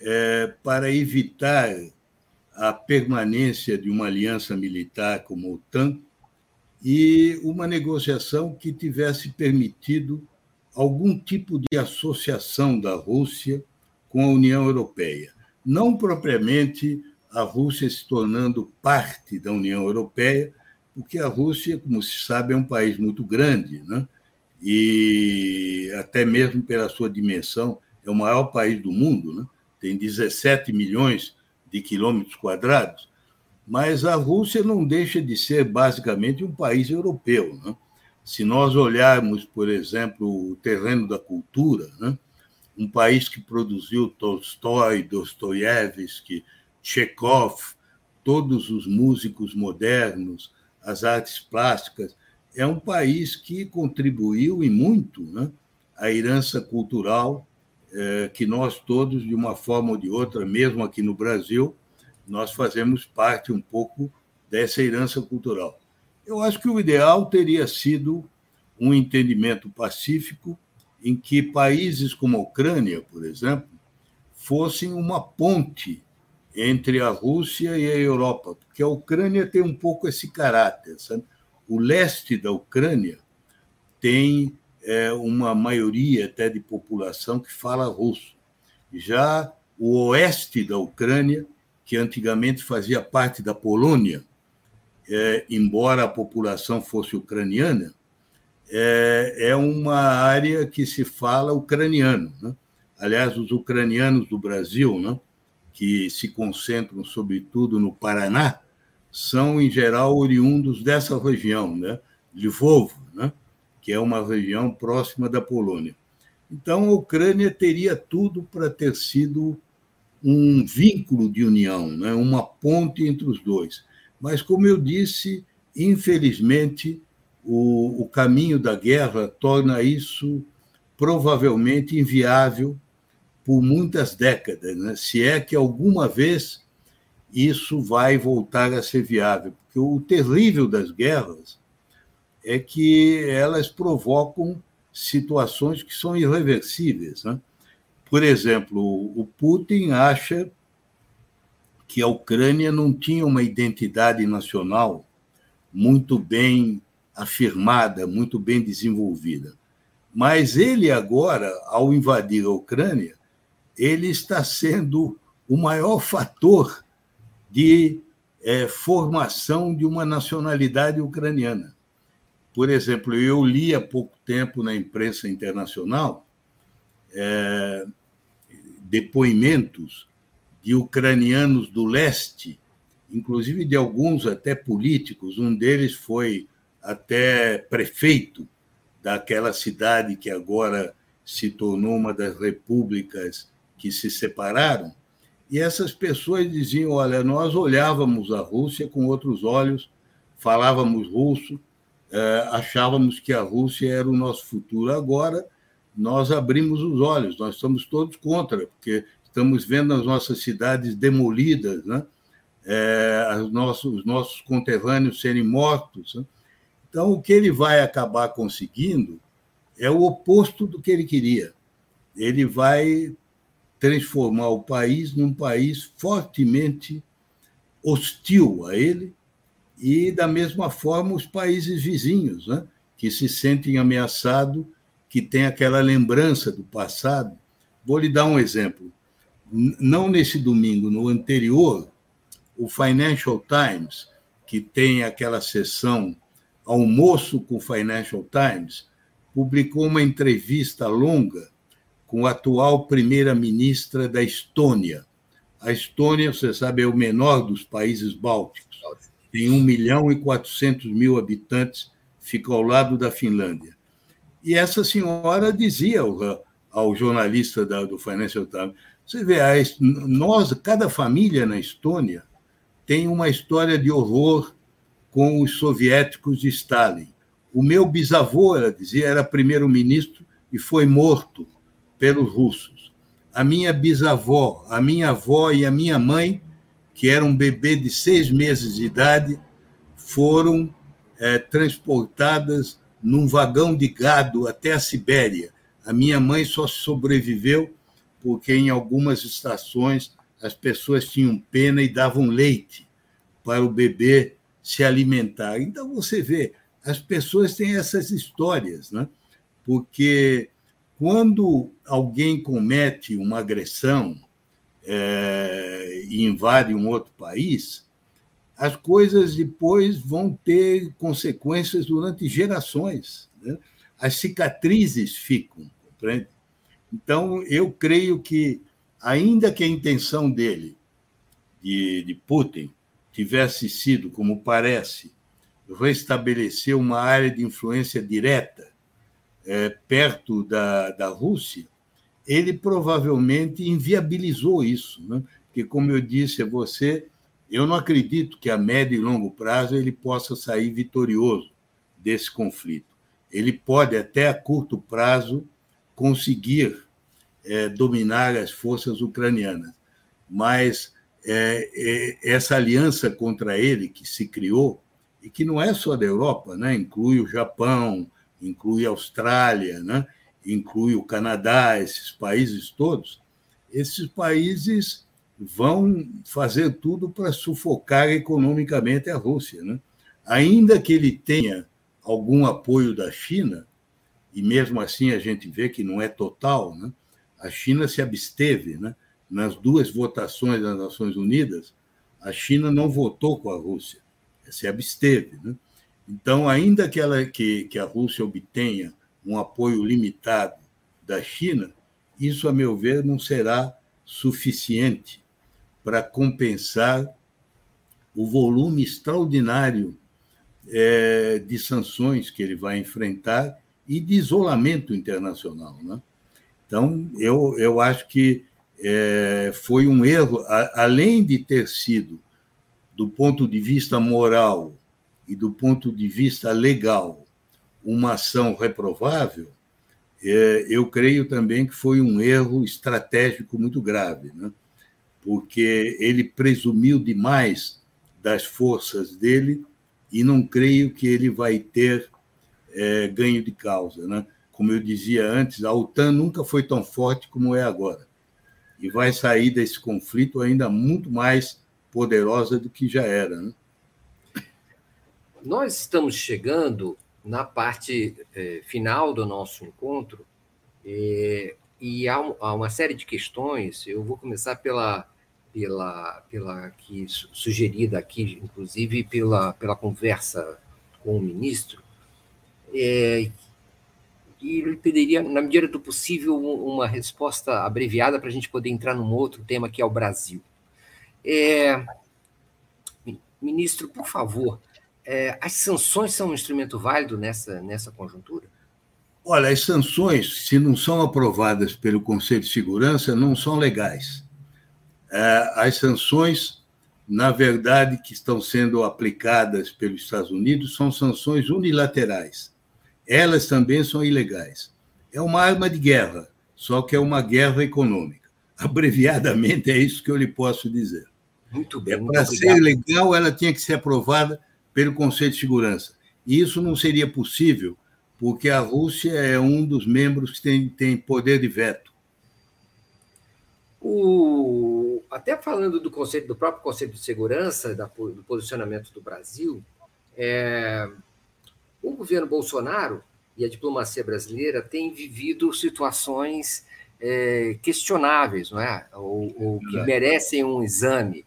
é, para evitar a permanência de uma aliança militar como a OTAN e uma negociação que tivesse permitido algum tipo de associação da Rússia com a União Europeia. Não propriamente a Rússia se tornando parte da União Europeia, porque a Rússia, como se sabe, é um país muito grande, né? e até mesmo pela sua dimensão, é o maior país do mundo, né? tem 17 milhões de quilômetros quadrados, mas a Rússia não deixa de ser basicamente um país europeu. Né? Se nós olharmos, por exemplo, o terreno da cultura, né? um país que produziu Tolstói, Dostoiévski, Chekhov, todos os músicos modernos, as artes plásticas, é um país que contribuiu e muito né, à herança cultural é, que nós todos, de uma forma ou de outra, mesmo aqui no Brasil, nós fazemos parte um pouco dessa herança cultural. Eu acho que o ideal teria sido um entendimento pacífico em que países como a Ucrânia, por exemplo, fossem uma ponte entre a Rússia e a Europa, porque a Ucrânia tem um pouco esse caráter, sabe? o leste da Ucrânia tem é, uma maioria até de população que fala russo. Já o oeste da Ucrânia, que antigamente fazia parte da Polônia, é, embora a população fosse ucraniana, é, é, uma área que se fala ucraniano. Né? Aliás, os ucranianos do Brasil, né, que se concentram sobretudo no Paraná, são, em geral, oriundos dessa região, né? Lvovo, né? que é uma região próxima da Polônia. Então, a Ucrânia teria tudo para ter sido um vínculo de união, né? uma ponte entre os dois. Mas, como eu disse, infelizmente, o, o caminho da guerra torna isso provavelmente inviável por muitas décadas, né? se é que alguma vez isso vai voltar a ser viável. Porque o terrível das guerras é que elas provocam situações que são irreversíveis. Né? Por exemplo, o Putin acha que a Ucrânia não tinha uma identidade nacional muito bem afirmada, muito bem desenvolvida. Mas ele agora, ao invadir a Ucrânia, ele está sendo o maior fator de é, formação de uma nacionalidade ucraniana. Por exemplo, eu li há pouco tempo na imprensa internacional é, depoimentos de ucranianos do leste, inclusive de alguns até políticos. Um deles foi até prefeito daquela cidade que agora se tornou uma das repúblicas que se separaram. E essas pessoas diziam: olha, nós olhávamos a Rússia com outros olhos, falávamos russo, eh, achávamos que a Rússia era o nosso futuro. Agora, nós abrimos os olhos, nós estamos todos contra, porque estamos vendo as nossas cidades demolidas, né? É, os, nossos, os nossos conterrâneos serem mortos. Né? Então, o que ele vai acabar conseguindo é o oposto do que ele queria. Ele vai transformar o país num país fortemente hostil a ele e, da mesma forma, os países vizinhos, né? que se sentem ameaçados, que têm aquela lembrança do passado. Vou lhe dar um exemplo. Não nesse domingo, no anterior, o Financial Times, que tem aquela sessão Almoço com o Financial Times, publicou uma entrevista longa com a atual primeira-ministra da Estônia. A Estônia, você sabe, é o menor dos países bálticos. Tem 1 milhão e 400 mil habitantes, fica ao lado da Finlândia. E essa senhora dizia ao, jornalista do Financial Times, você vê, a, nós, cada família na Estônia tem uma história de horror com os soviéticos de Stalin. O meu bisavô, ela dizia, era primeiro-ministro e foi morto pelos russos. A minha bisavó, a minha avó e a minha mãe, que era um bebê de seis meses de idade, foram é, transportadas num vagão de gado até a Sibéria. A minha mãe só sobreviveu porque em algumas estações as pessoas tinham pena e davam leite para o bebê se alimentar. Então você vê, as pessoas têm essas histórias, né? Porque quando alguém comete uma agressão é, e invade um outro país, as coisas depois vão ter consequências durante gerações. Né? As cicatrizes ficam, compreende? Então, eu creio que, ainda que a intenção dele, de, de Putin, tivesse sido, como parece, restabelecer uma área de influência direta é, perto da, da Rússia, ele provavelmente inviabilizou isso. Né? Porque, como eu disse a você, eu não acredito que a médio e longo prazo ele possa sair vitorioso desse conflito. Ele pode, até a curto prazo, conseguir é, dominar as forças ucranianas, mas é, é, essa aliança contra ele que se criou, e que não é só da Europa, né? inclui o Japão, inclui a Austrália, né? inclui o Canadá, esses países todos, esses países vão fazer tudo para sufocar economicamente a Rússia. Né? Ainda que ele tenha algum apoio da China, e mesmo assim a gente vê que não é total, né? A China se absteve. Né? Nas duas votações das Nações Unidas, a China não votou com a Rússia, se absteve. Né? Então, ainda que, ela, que, que a Rússia obtenha um apoio limitado da China, isso, a meu ver, não será suficiente para compensar o volume extraordinário é, de sanções que ele vai enfrentar e de isolamento internacional. Né? Então, eu, eu acho que é, foi um erro, a, além de ter sido, do ponto de vista moral, e do ponto de vista legal, uma ação reprovável, é, eu creio também que foi um erro estratégico muito grave, né? porque ele presumiu demais das forças dele e não creio que ele vai ter é, ganho de causa. Né? Como eu dizia antes, a OTAN nunca foi tão forte como é agora e vai sair desse conflito ainda muito mais poderosa do que já era. Né? Nós estamos chegando na parte eh, final do nosso encontro eh, e há, há, uma série de questões. Eu vou começar pela pela pela que sugerida aqui, inclusive pela pela conversa com o ministro. Eh, e ele pediria, na medida do possível, uma resposta abreviada para a gente poder entrar num outro tema que é o Brasil. É, ministro, por favor, é, as sanções são um instrumento válido nessa, nessa conjuntura? Olha, as sanções, se não são aprovadas pelo Conselho de Segurança, não são legais. É, as sanções, na verdade, que estão sendo aplicadas pelos Estados Unidos são sanções unilaterais. Elas também são ilegais. é uma arma de guerra, só que é uma guerra econômica. Abreviadamente, é isso que eu lhe posso dizer. Muito bem. É, Para ser legal, ela tinha que ser aprovada pelo Conselho de Segurança. E isso não seria possível, porque a Rússia é um dos membros que tem, tem poder de veto. O, até falando do conceito do próprio Conselho de Segurança, da, do posicionamento do Brasil, é, o governo Bolsonaro e a diplomacia brasileira têm vivido situações é, questionáveis, não é? Ou, ou, que merecem um exame.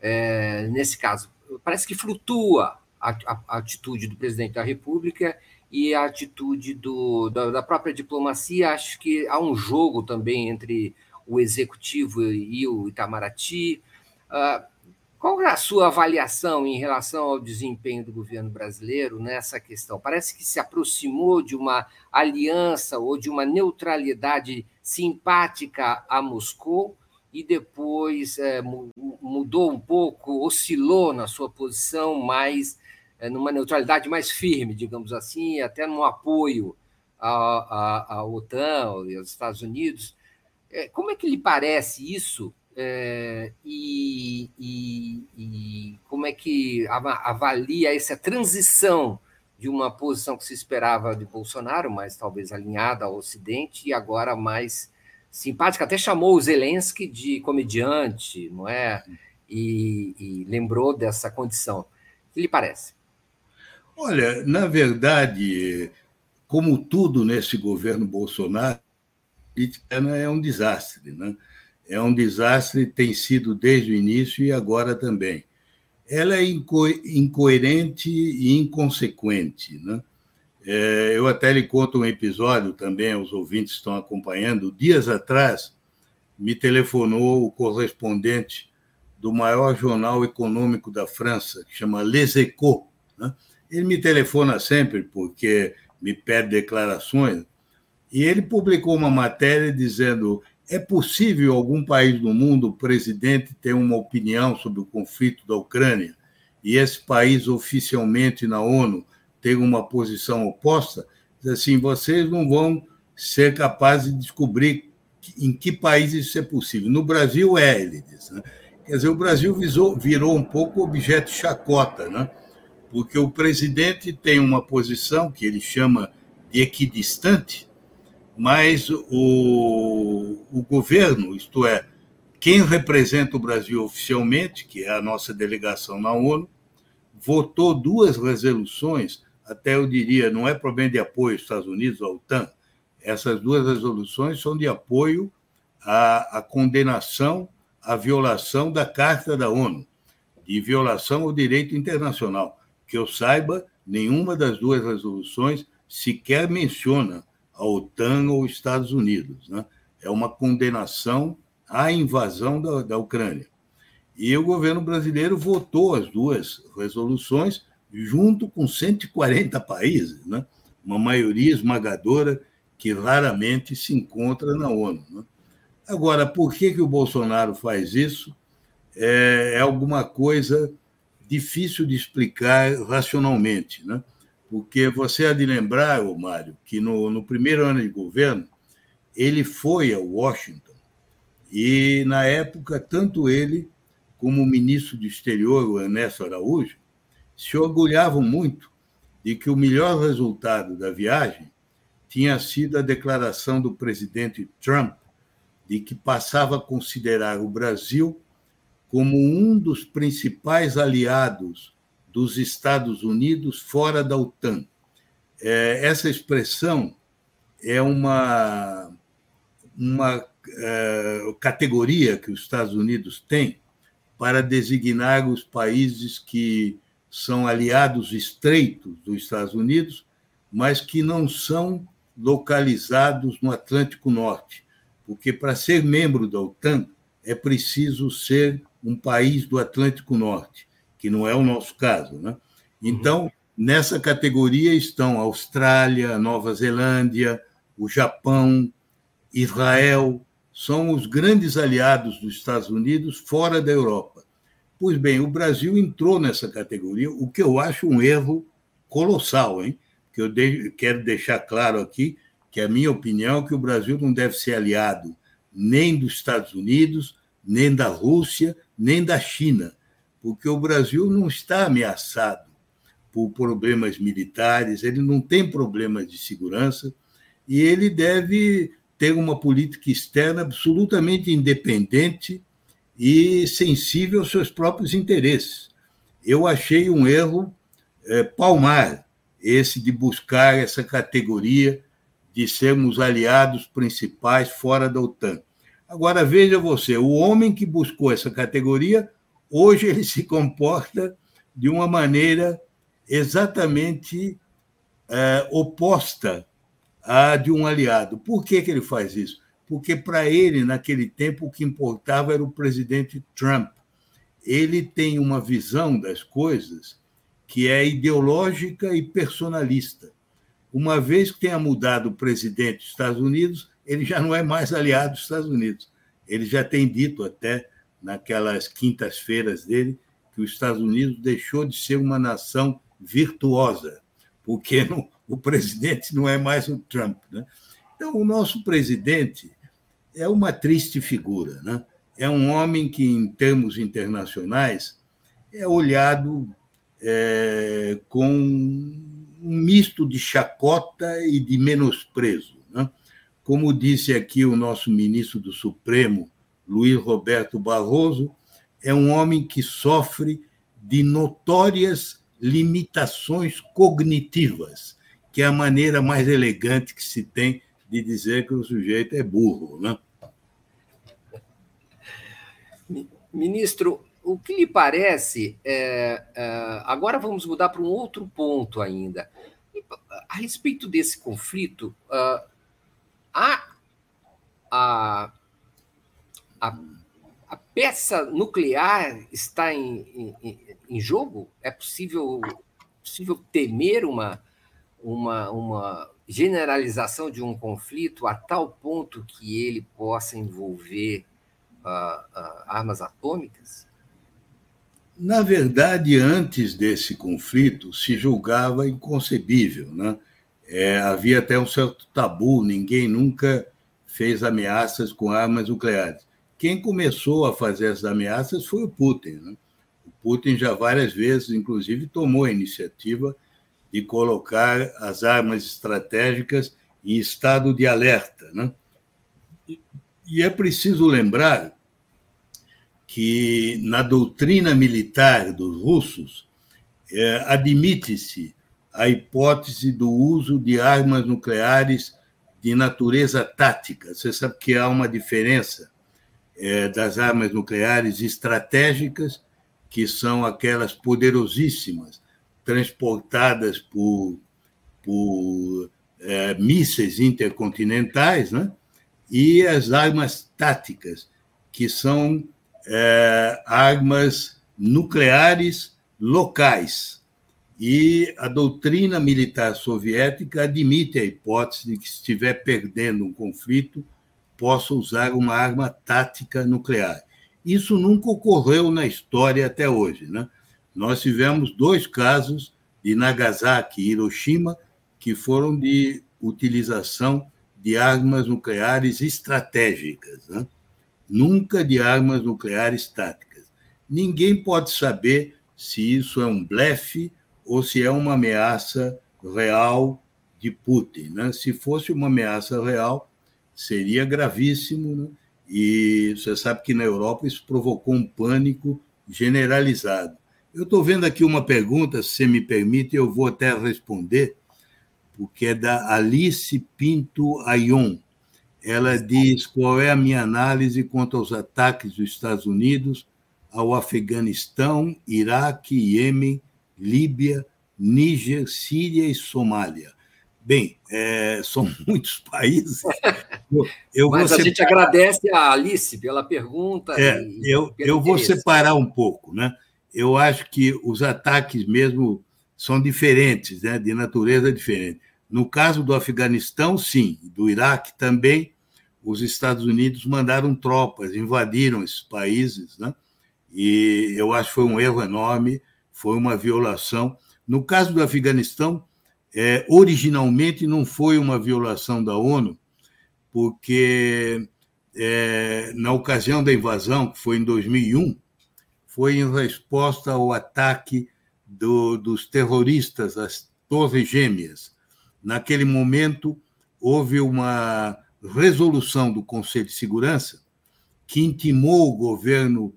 É, nesse caso, parece que flutua a, a, a, atitude do presidente da República e a atitude do, da, da própria diplomacia. Acho que há um jogo também entre o executivo e o Itamaraty. Uh, qual é a sua avaliação em relação ao desempenho do governo brasileiro nessa questão? Parece que se aproximou de uma aliança ou de uma neutralidade simpática a Moscou e depois é, mudou um pouco, oscilou na sua posição mais é, numa neutralidade mais firme, digamos assim, até no apoio à, à, à OTAN e aos Estados Unidos. É, como é que lhe parece isso? É, e, como é que avalia essa transição de uma posição que se esperava de Bolsonaro, mas talvez alinhada ao Ocidente, e agora mais simpática? Até chamou o Zelensky de comediante, não é? E, e lembrou dessa condição. O que lhe parece? Olha, na verdade, como tudo nesse governo Bolsonaro, política é um desastre. Né? É um desastre, tem sido desde o início e agora também. Ela é inco incoerente e inconsequente. Né? É, eu até lhe conto um episódio também, os ouvintes estão acompanhando. Dias atrás, me telefonou o correspondente do maior jornal econômico da França, que chama Les Echos. Né? Ele me telefona sempre porque me pede declarações. E ele publicou uma matéria dizendo: é possível algum país do mundo, o presidente, ter uma opinião sobre o conflito da Ucrânia e esse país oficialmente na ONU ter uma posição oposta? Diz assim, vocês não vão ser capazes de descobrir em que país isso é possível. No Brasil é, ele diz. Né? Quer dizer, o Brasil visou, virou um pouco objeto chacota, né? porque o presidente tem uma posição que ele chama de equidistante, mas o, o governo, isto é, quem representa o Brasil oficialmente, que é a nossa delegação na ONU, votou duas resoluções, até eu diria, não é problema de apoio aos Estados Unidos, à OTAN, essas duas resoluções são de apoio à, à condenação à violação da Carta da ONU, de violação ao direito internacional. Que eu saiba, nenhuma das duas resoluções sequer menciona a OTAN ou Estados Unidos. Né? É uma condenação à invasão da, da Ucrânia. E o governo brasileiro votou as duas resoluções junto com 140 países, né? uma maioria esmagadora que raramente se encontra na ONU. Né? Agora, por que, que o Bolsonaro faz isso? É, é alguma coisa difícil de explicar racionalmente. Né? Porque você há de lembrar, Mário, que no, no primeiro ano de governo, ele foi a Washington. E, na época, tanto ele como o ministro do Exterior, o Ernesto Araújo, se orgulhavam muito de que o melhor resultado da viagem tinha sido a declaração do presidente Trump de que passava a considerar o Brasil como um dos principais aliados dos Estados Unidos fora da OTAN. É, essa expressão é uma, uma é, categoria que os Estados Unidos têm para designar os países que são aliados estreitos dos Estados Unidos, mas que não são localizados no Atlântico Norte, porque para ser membro da OTAN é preciso ser um país do Atlântico Norte que não é o nosso caso. Né? Então, nessa categoria estão a Austrália, Nova Zelândia, o Japão, Israel, são os grandes aliados dos Estados Unidos fora da Europa. Pois bem, o Brasil entrou nessa categoria, o que eu acho um erro colossal, hein? Que eu de... quero deixar claro aqui que é a minha opinião, que o Brasil não deve ser aliado nem dos Estados Unidos, nem da Rússia, nem da China, porque o Brasil não está ameaçado por problemas militares, ele não tem problemas de segurança e ele deve ter uma política externa absolutamente independente e sensível aos seus próprios interesses. Eu achei um erro é, palmar esse de buscar essa categoria de sermos aliados principais fora da OTAN. Agora, veja você, o homem que buscou essa categoria, hoje ele se comporta de uma maneira exatamente é, oposta à de um aliado. Por que, que ele faz isso? Porque, para ele, naquele tempo, o que importava era o presidente Trump. Ele tem uma visão das coisas que é ideológica e personalista. Uma vez que tenha mudado o presidente dos Estados Unidos, ele já não é mais aliado dos Estados Unidos. Ele já tem dito até naquelas quintas-feiras dele que os Estados Unidos deixou de ser uma nação virtuosa, porque não, o presidente não é mais o Trump. Né? Então, o nosso presidente é uma triste figura. Né? É um homem que, em termos internacionais, é olhado é, com um misto de chacota e de menosprezo. Né? Como disse aqui o nosso ministro do Supremo, Luiz Roberto Barroso, é um homem que sofre de notórias limitações cognitivas, que é a maneira mais elegante que se tem de dizer que o sujeito é burro. Né? Ministro, o que lhe parece. É, é, agora vamos mudar para um outro ponto ainda. A respeito desse conflito, uh, a, a, a, a, peça nuclear está em, em, em, jogo? É possível, possível temer uma, uma, uma generalização de um conflito a tal ponto que ele possa envolver uh, uh, armas atômicas? Na verdade, antes desse conflito, se julgava inconcebível. Né? É, havia até um certo tabu, ninguém nunca fez ameaças com armas nucleares. Quem começou a fazer essas ameaças foi o Putin. Né? O Putin já várias vezes, inclusive, tomou a iniciativa de colocar as armas estratégicas em estado de alerta. Né? E é preciso lembrar que na doutrina militar dos russos é, admite-se a hipótese do uso de armas nucleares de natureza tática. Você sabe que há uma diferença é, das armas nucleares estratégicas, que são aquelas poderosíssimas, transportadas por, por é, mísseis intercontinentais, né? e as armas táticas, que são é, armas nucleares locais. E a doutrina militar soviética admite a hipótese de que, se estiver perdendo um conflito, possa usar uma arma tática nuclear. Isso nunca ocorreu na história até hoje. Né? Nós tivemos dois casos de Nagasaki e Hiroshima que foram de utilização de armas nucleares estratégicas. Né? nunca de armas nucleares táticas. Ninguém pode saber se isso é um blefe ou se é uma ameaça real de Putin. Né? Se fosse uma ameaça real, seria gravíssimo. Né? E você sabe que na Europa isso provocou um pânico generalizado. Eu estou vendo aqui uma pergunta, se você me permite, eu vou até responder, porque é da Alice Pinto Ayon ela diz qual é a minha análise quanto aos ataques dos Estados Unidos ao Afeganistão, Iraque, Iêmen, Líbia, Níger, Síria e Somália. Bem, é, são muitos países. Eu, Mas a separar... gente agradece a Alice pela pergunta. É, eu, eu vou separar um pouco. Né? Eu acho que os ataques mesmo são diferentes, né? de natureza diferente. No caso do Afeganistão, sim, do Iraque também, os Estados Unidos mandaram tropas, invadiram esses países, né? e eu acho que foi um erro enorme, foi uma violação. No caso do Afeganistão, é, originalmente não foi uma violação da ONU, porque é, na ocasião da invasão, que foi em 2001, foi em resposta ao ataque do, dos terroristas às Torres Gêmeas. Naquele momento, houve uma resolução do Conselho de Segurança que intimou o governo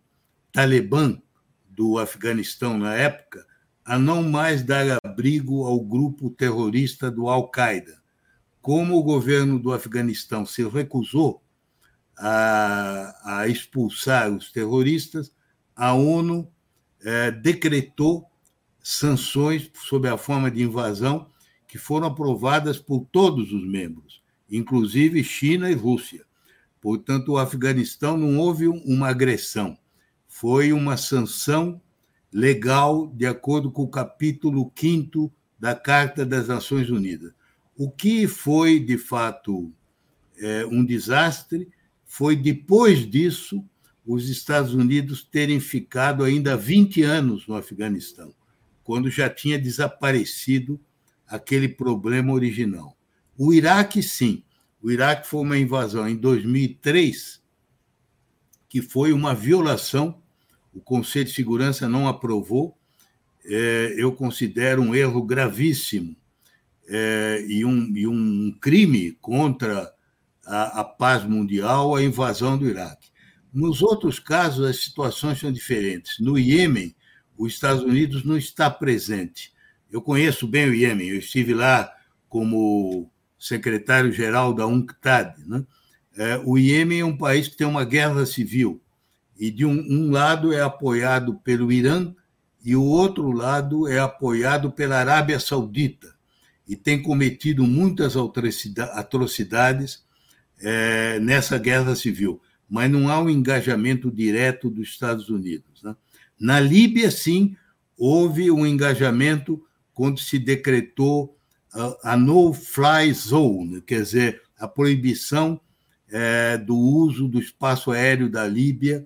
talibã do Afeganistão na época a não mais dar abrigo ao grupo terrorista do Al-Qaeda. Como o governo do Afeganistão se recusou a, a expulsar os terroristas, a ONU eh, decretou sanções sob a forma de invasão que foram aprovadas por todos os membros, inclusive China e Rússia. Portanto, o Afeganistão não houve uma agressão, foi uma sanção legal de acordo com o capítulo 5 da Carta das Nações Unidas. O que foi, de fato, é, um desastre foi, depois disso, os Estados Unidos terem ficado ainda 20 anos no Afeganistão, quando já tinha desaparecido aquele problema original. O Iraque, sim. O Iraque foi uma invasão em 2003, que foi uma violação o Conselho de Segurança não aprovou. É, eu considero um erro gravíssimo é, e, um, e, um, crime contra a, a, paz mundial a invasão do Iraque. Nos outros casos, as situações são diferentes. No Iêmen, os Estados Unidos não está presente. Eu conheço bem o Iêmen, eu estive lá como secretário-geral da UNCTAD. Né? É, o Iêmen é um país que tem uma guerra civil e de um, um lado é apoiado pelo Irã e o outro lado é apoiado pela Arábia Saudita e tem cometido muitas atrocidades é, nessa guerra civil, mas não há um engajamento direto dos Estados Unidos. Né? Na Líbia, sim, houve um engajamento quando se decretou a, a no-fly zone, quer dizer, a proibição é, do uso do espaço aéreo da Líbia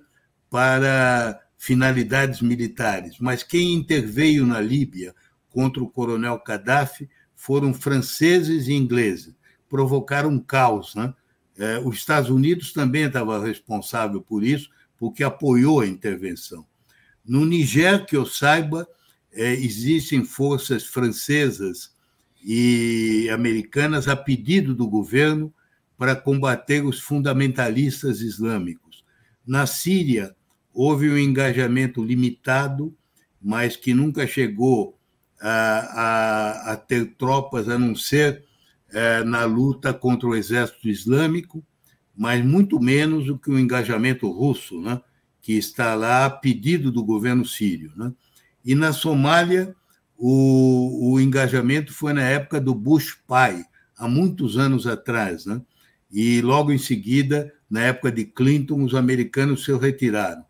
para finalidades militares, mas quem interveio na Líbia contra o coronel Gaddafi foram franceses e ingleses, provocaram um caos. Né? É, os Estados Unidos também estava responsável por isso, porque apoiou a intervenção. No Niger, que eu saiba, é, existem forças francesas e americanas a pedido do governo para combater os fundamentalistas islâmicos. Na Síria, houve um engajamento limitado, mas que nunca chegou a, a, ter tropas a não ser é, na luta contra o exército islâmico, mas muito menos do que o engajamento russo, né, que está lá a pedido do governo sírio. Né? E na Somália, o, o engajamento foi na época do Bush pai, há muitos anos atrás. Né? E logo em seguida, na época de Clinton, os americanos se retiraram.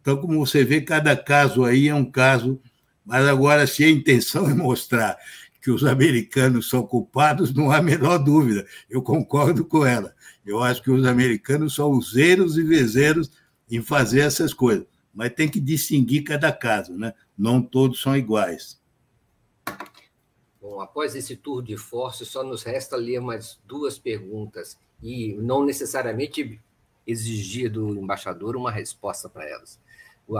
Então, como você vê, cada caso aí é um caso, mas agora, se a intenção é mostrar que os americanos são culpados, não há a menor dúvida. Eu concordo com ela. Eu acho que os americanos são useiros e vezeiros em fazer essas coisas. Mas tem que distinguir cada caso, né? Não todos são iguais. Bom, após esse tour de força, só nos resta ler mais duas perguntas e não necessariamente exigir do embaixador uma resposta para elas. O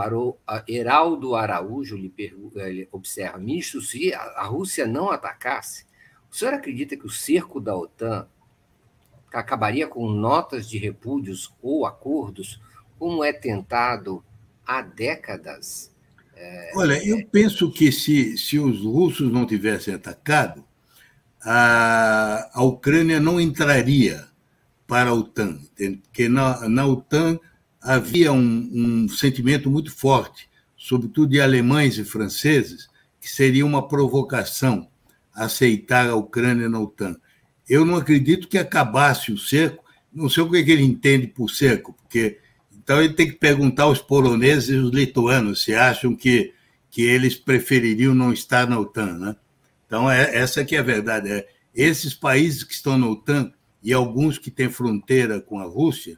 Heraldo Araújo lhe ele observa: ministro, se a Rússia não atacasse, o senhor acredita que o cerco da OTAN acabaria com notas de repúdios ou acordos, como é tentado há décadas? É... Olha, eu penso que se, se os russos não tivessem atacado, a, a Ucrânia não entraria para a OTAN, porque na, na OTAN havia um, um sentimento muito forte, sobretudo de alemães e franceses, que seria uma provocação aceitar a Ucrânia na OTAN. Eu não acredito que acabasse o cerco, não sei o que ele entende por cerco, porque então ele tem que perguntar aos poloneses e os lituanos se acham que, que eles prefeririam não estar na OTAN. Né? Então, é, essa que é a verdade. É, esses países que estão na OTAN e alguns que têm fronteira com a Rússia,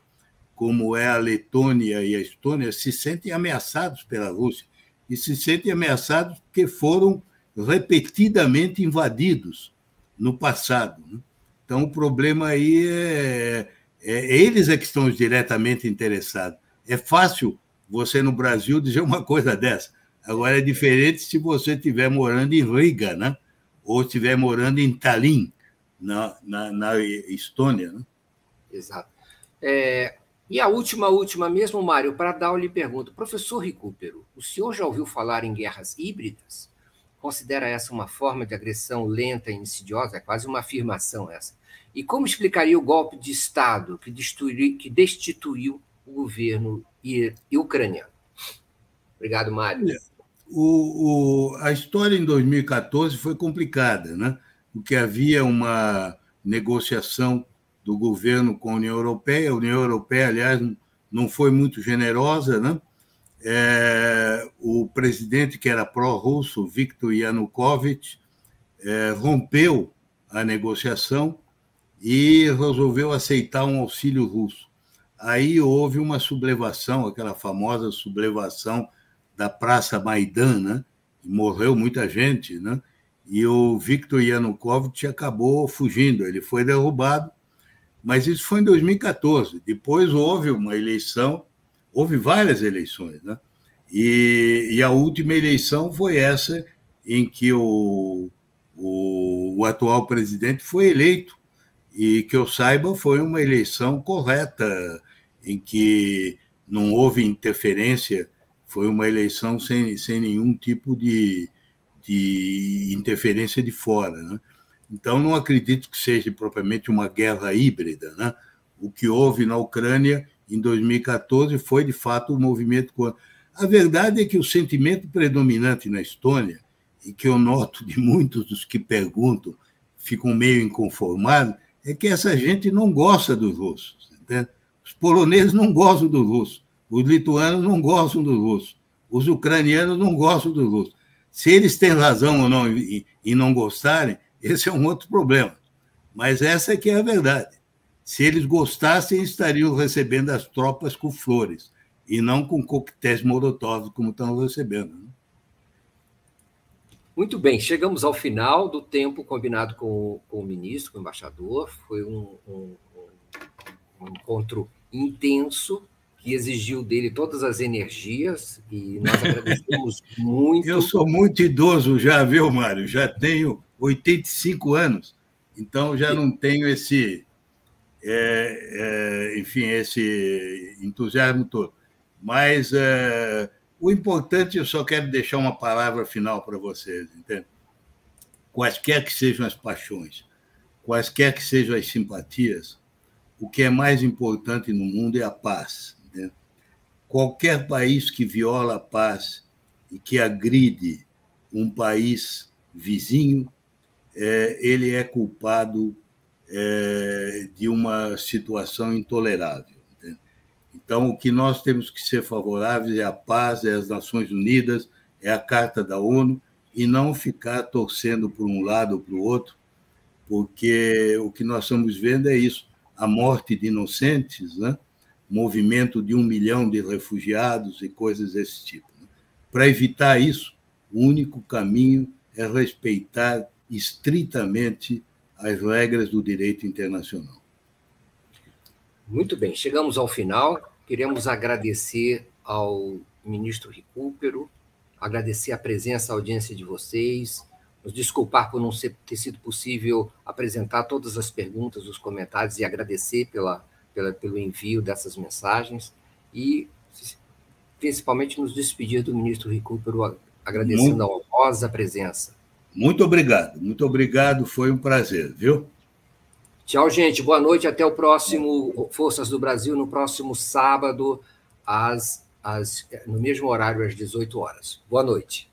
como é a Letônia e a Estônia, se sentem ameaçados pela Rússia. E se sentem ameaçados porque foram repetidamente invadidos no passado. Né? Então, o problema aí é, é, eles é que estão diretamente interessados. É fácil você, no Brasil, dizer uma coisa dessa. Agora, é diferente se você estiver morando em Riga, né? ou estiver morando em Tallinn, na, na, na Estônia. Né? Exato. É, e a última, última mesmo, Mário, para dar lhe pergunto. Professor Recupero, o senhor já ouviu falar em guerras híbridas? Considera essa uma forma de agressão lenta e insidiosa? É quase uma afirmação essa. E como explicaria o golpe de Estado que, destruiu, que destituiu o governo ucraniano? Obrigado, Mário. O, o, a história em 2014 foi complicada, né? porque havia uma negociação do governo com a União Europeia. A União Europeia, aliás, não foi muito generosa, né? É, o presidente que era pró-russo, Viktor Yanukovych, é, rompeu a negociação e resolveu aceitar um auxílio russo. Aí houve uma sublevação, aquela famosa sublevação da Praça Maidan, né? morreu muita gente, né? e o Viktor Yanukovych acabou fugindo, ele foi derrubado, mas isso foi em 2014. Depois houve uma eleição, houve várias eleições, né? E, e a última eleição foi essa em que o, o, o atual presidente foi eleito e que eu saiba foi uma eleição correta, em que não houve interferência, foi uma eleição sem, sem nenhum tipo de, de interferência de fora. Né? Então, não acredito que seja propriamente uma guerra híbrida. Né? O que houve na Ucrânia em 2014 foi, de fato, o um movimento. A verdade é que o sentimento predominante na Estônia, e que eu noto de muitos dos que perguntam, ficam meio inconformados, é que essa gente não gosta dos russos. Entende? Os poloneses não gostam dos russos, os lituanos não gostam dos russos, os ucranianos não gostam dos russos. Se eles têm razão ou não em não gostarem, esse é um outro problema. Mas essa é que é a verdade. Se eles gostassem, estariam recebendo as tropas com flores e não com coquetéis molotov, como estão recebendo. Né? Muito bem, chegamos ao final do tempo combinado com, com o ministro, com o embaixador. Foi um, um, um, encontro intenso que exigiu dele todas as energias e nós agradecemos muito. Eu sou muito idoso já, viu, Mário? Já tenho 85 anos, então já não tenho esse, é, é, enfim, esse entusiasmo todo. Mas é, o importante, eu só quero deixar uma palavra final para vocês, entende? Quaisquer que sejam as paixões, quaisquer que sejam as simpatias, o que é mais importante no mundo é a paz. Entende? Qualquer país que viola a paz e que agride um país vizinho, é, ele é culpado é, de uma situação intolerável. Então, o que nós temos que ser favoráveis é a paz, é as Nações Unidas, é a Carta da ONU, e não ficar torcendo por um lado ou para o outro, porque o que nós estamos vendo é isso: a morte de inocentes, né? movimento de um milhão de refugiados e coisas desse tipo. Né? Para evitar isso, o único caminho é respeitar estritamente as regras do direito internacional. Muito bem, chegamos ao final. Queremos agradecer ao ministro Recupero, agradecer a presença, a audiência de vocês, nos desculpar por não ser, ter sido possível apresentar todas as perguntas, os comentários e agradecer pela, pela, pelo envio dessas mensagens e principalmente nos despedir do ministro Recupero, agradecendo muito, a honrosa presença. Muito obrigado, muito obrigado, foi um prazer, viu? Tchau, gente. Boa noite. Até o próximo Forças do Brasil, no próximo sábado, às, às, no mesmo horário, às 18 horas. Boa noite.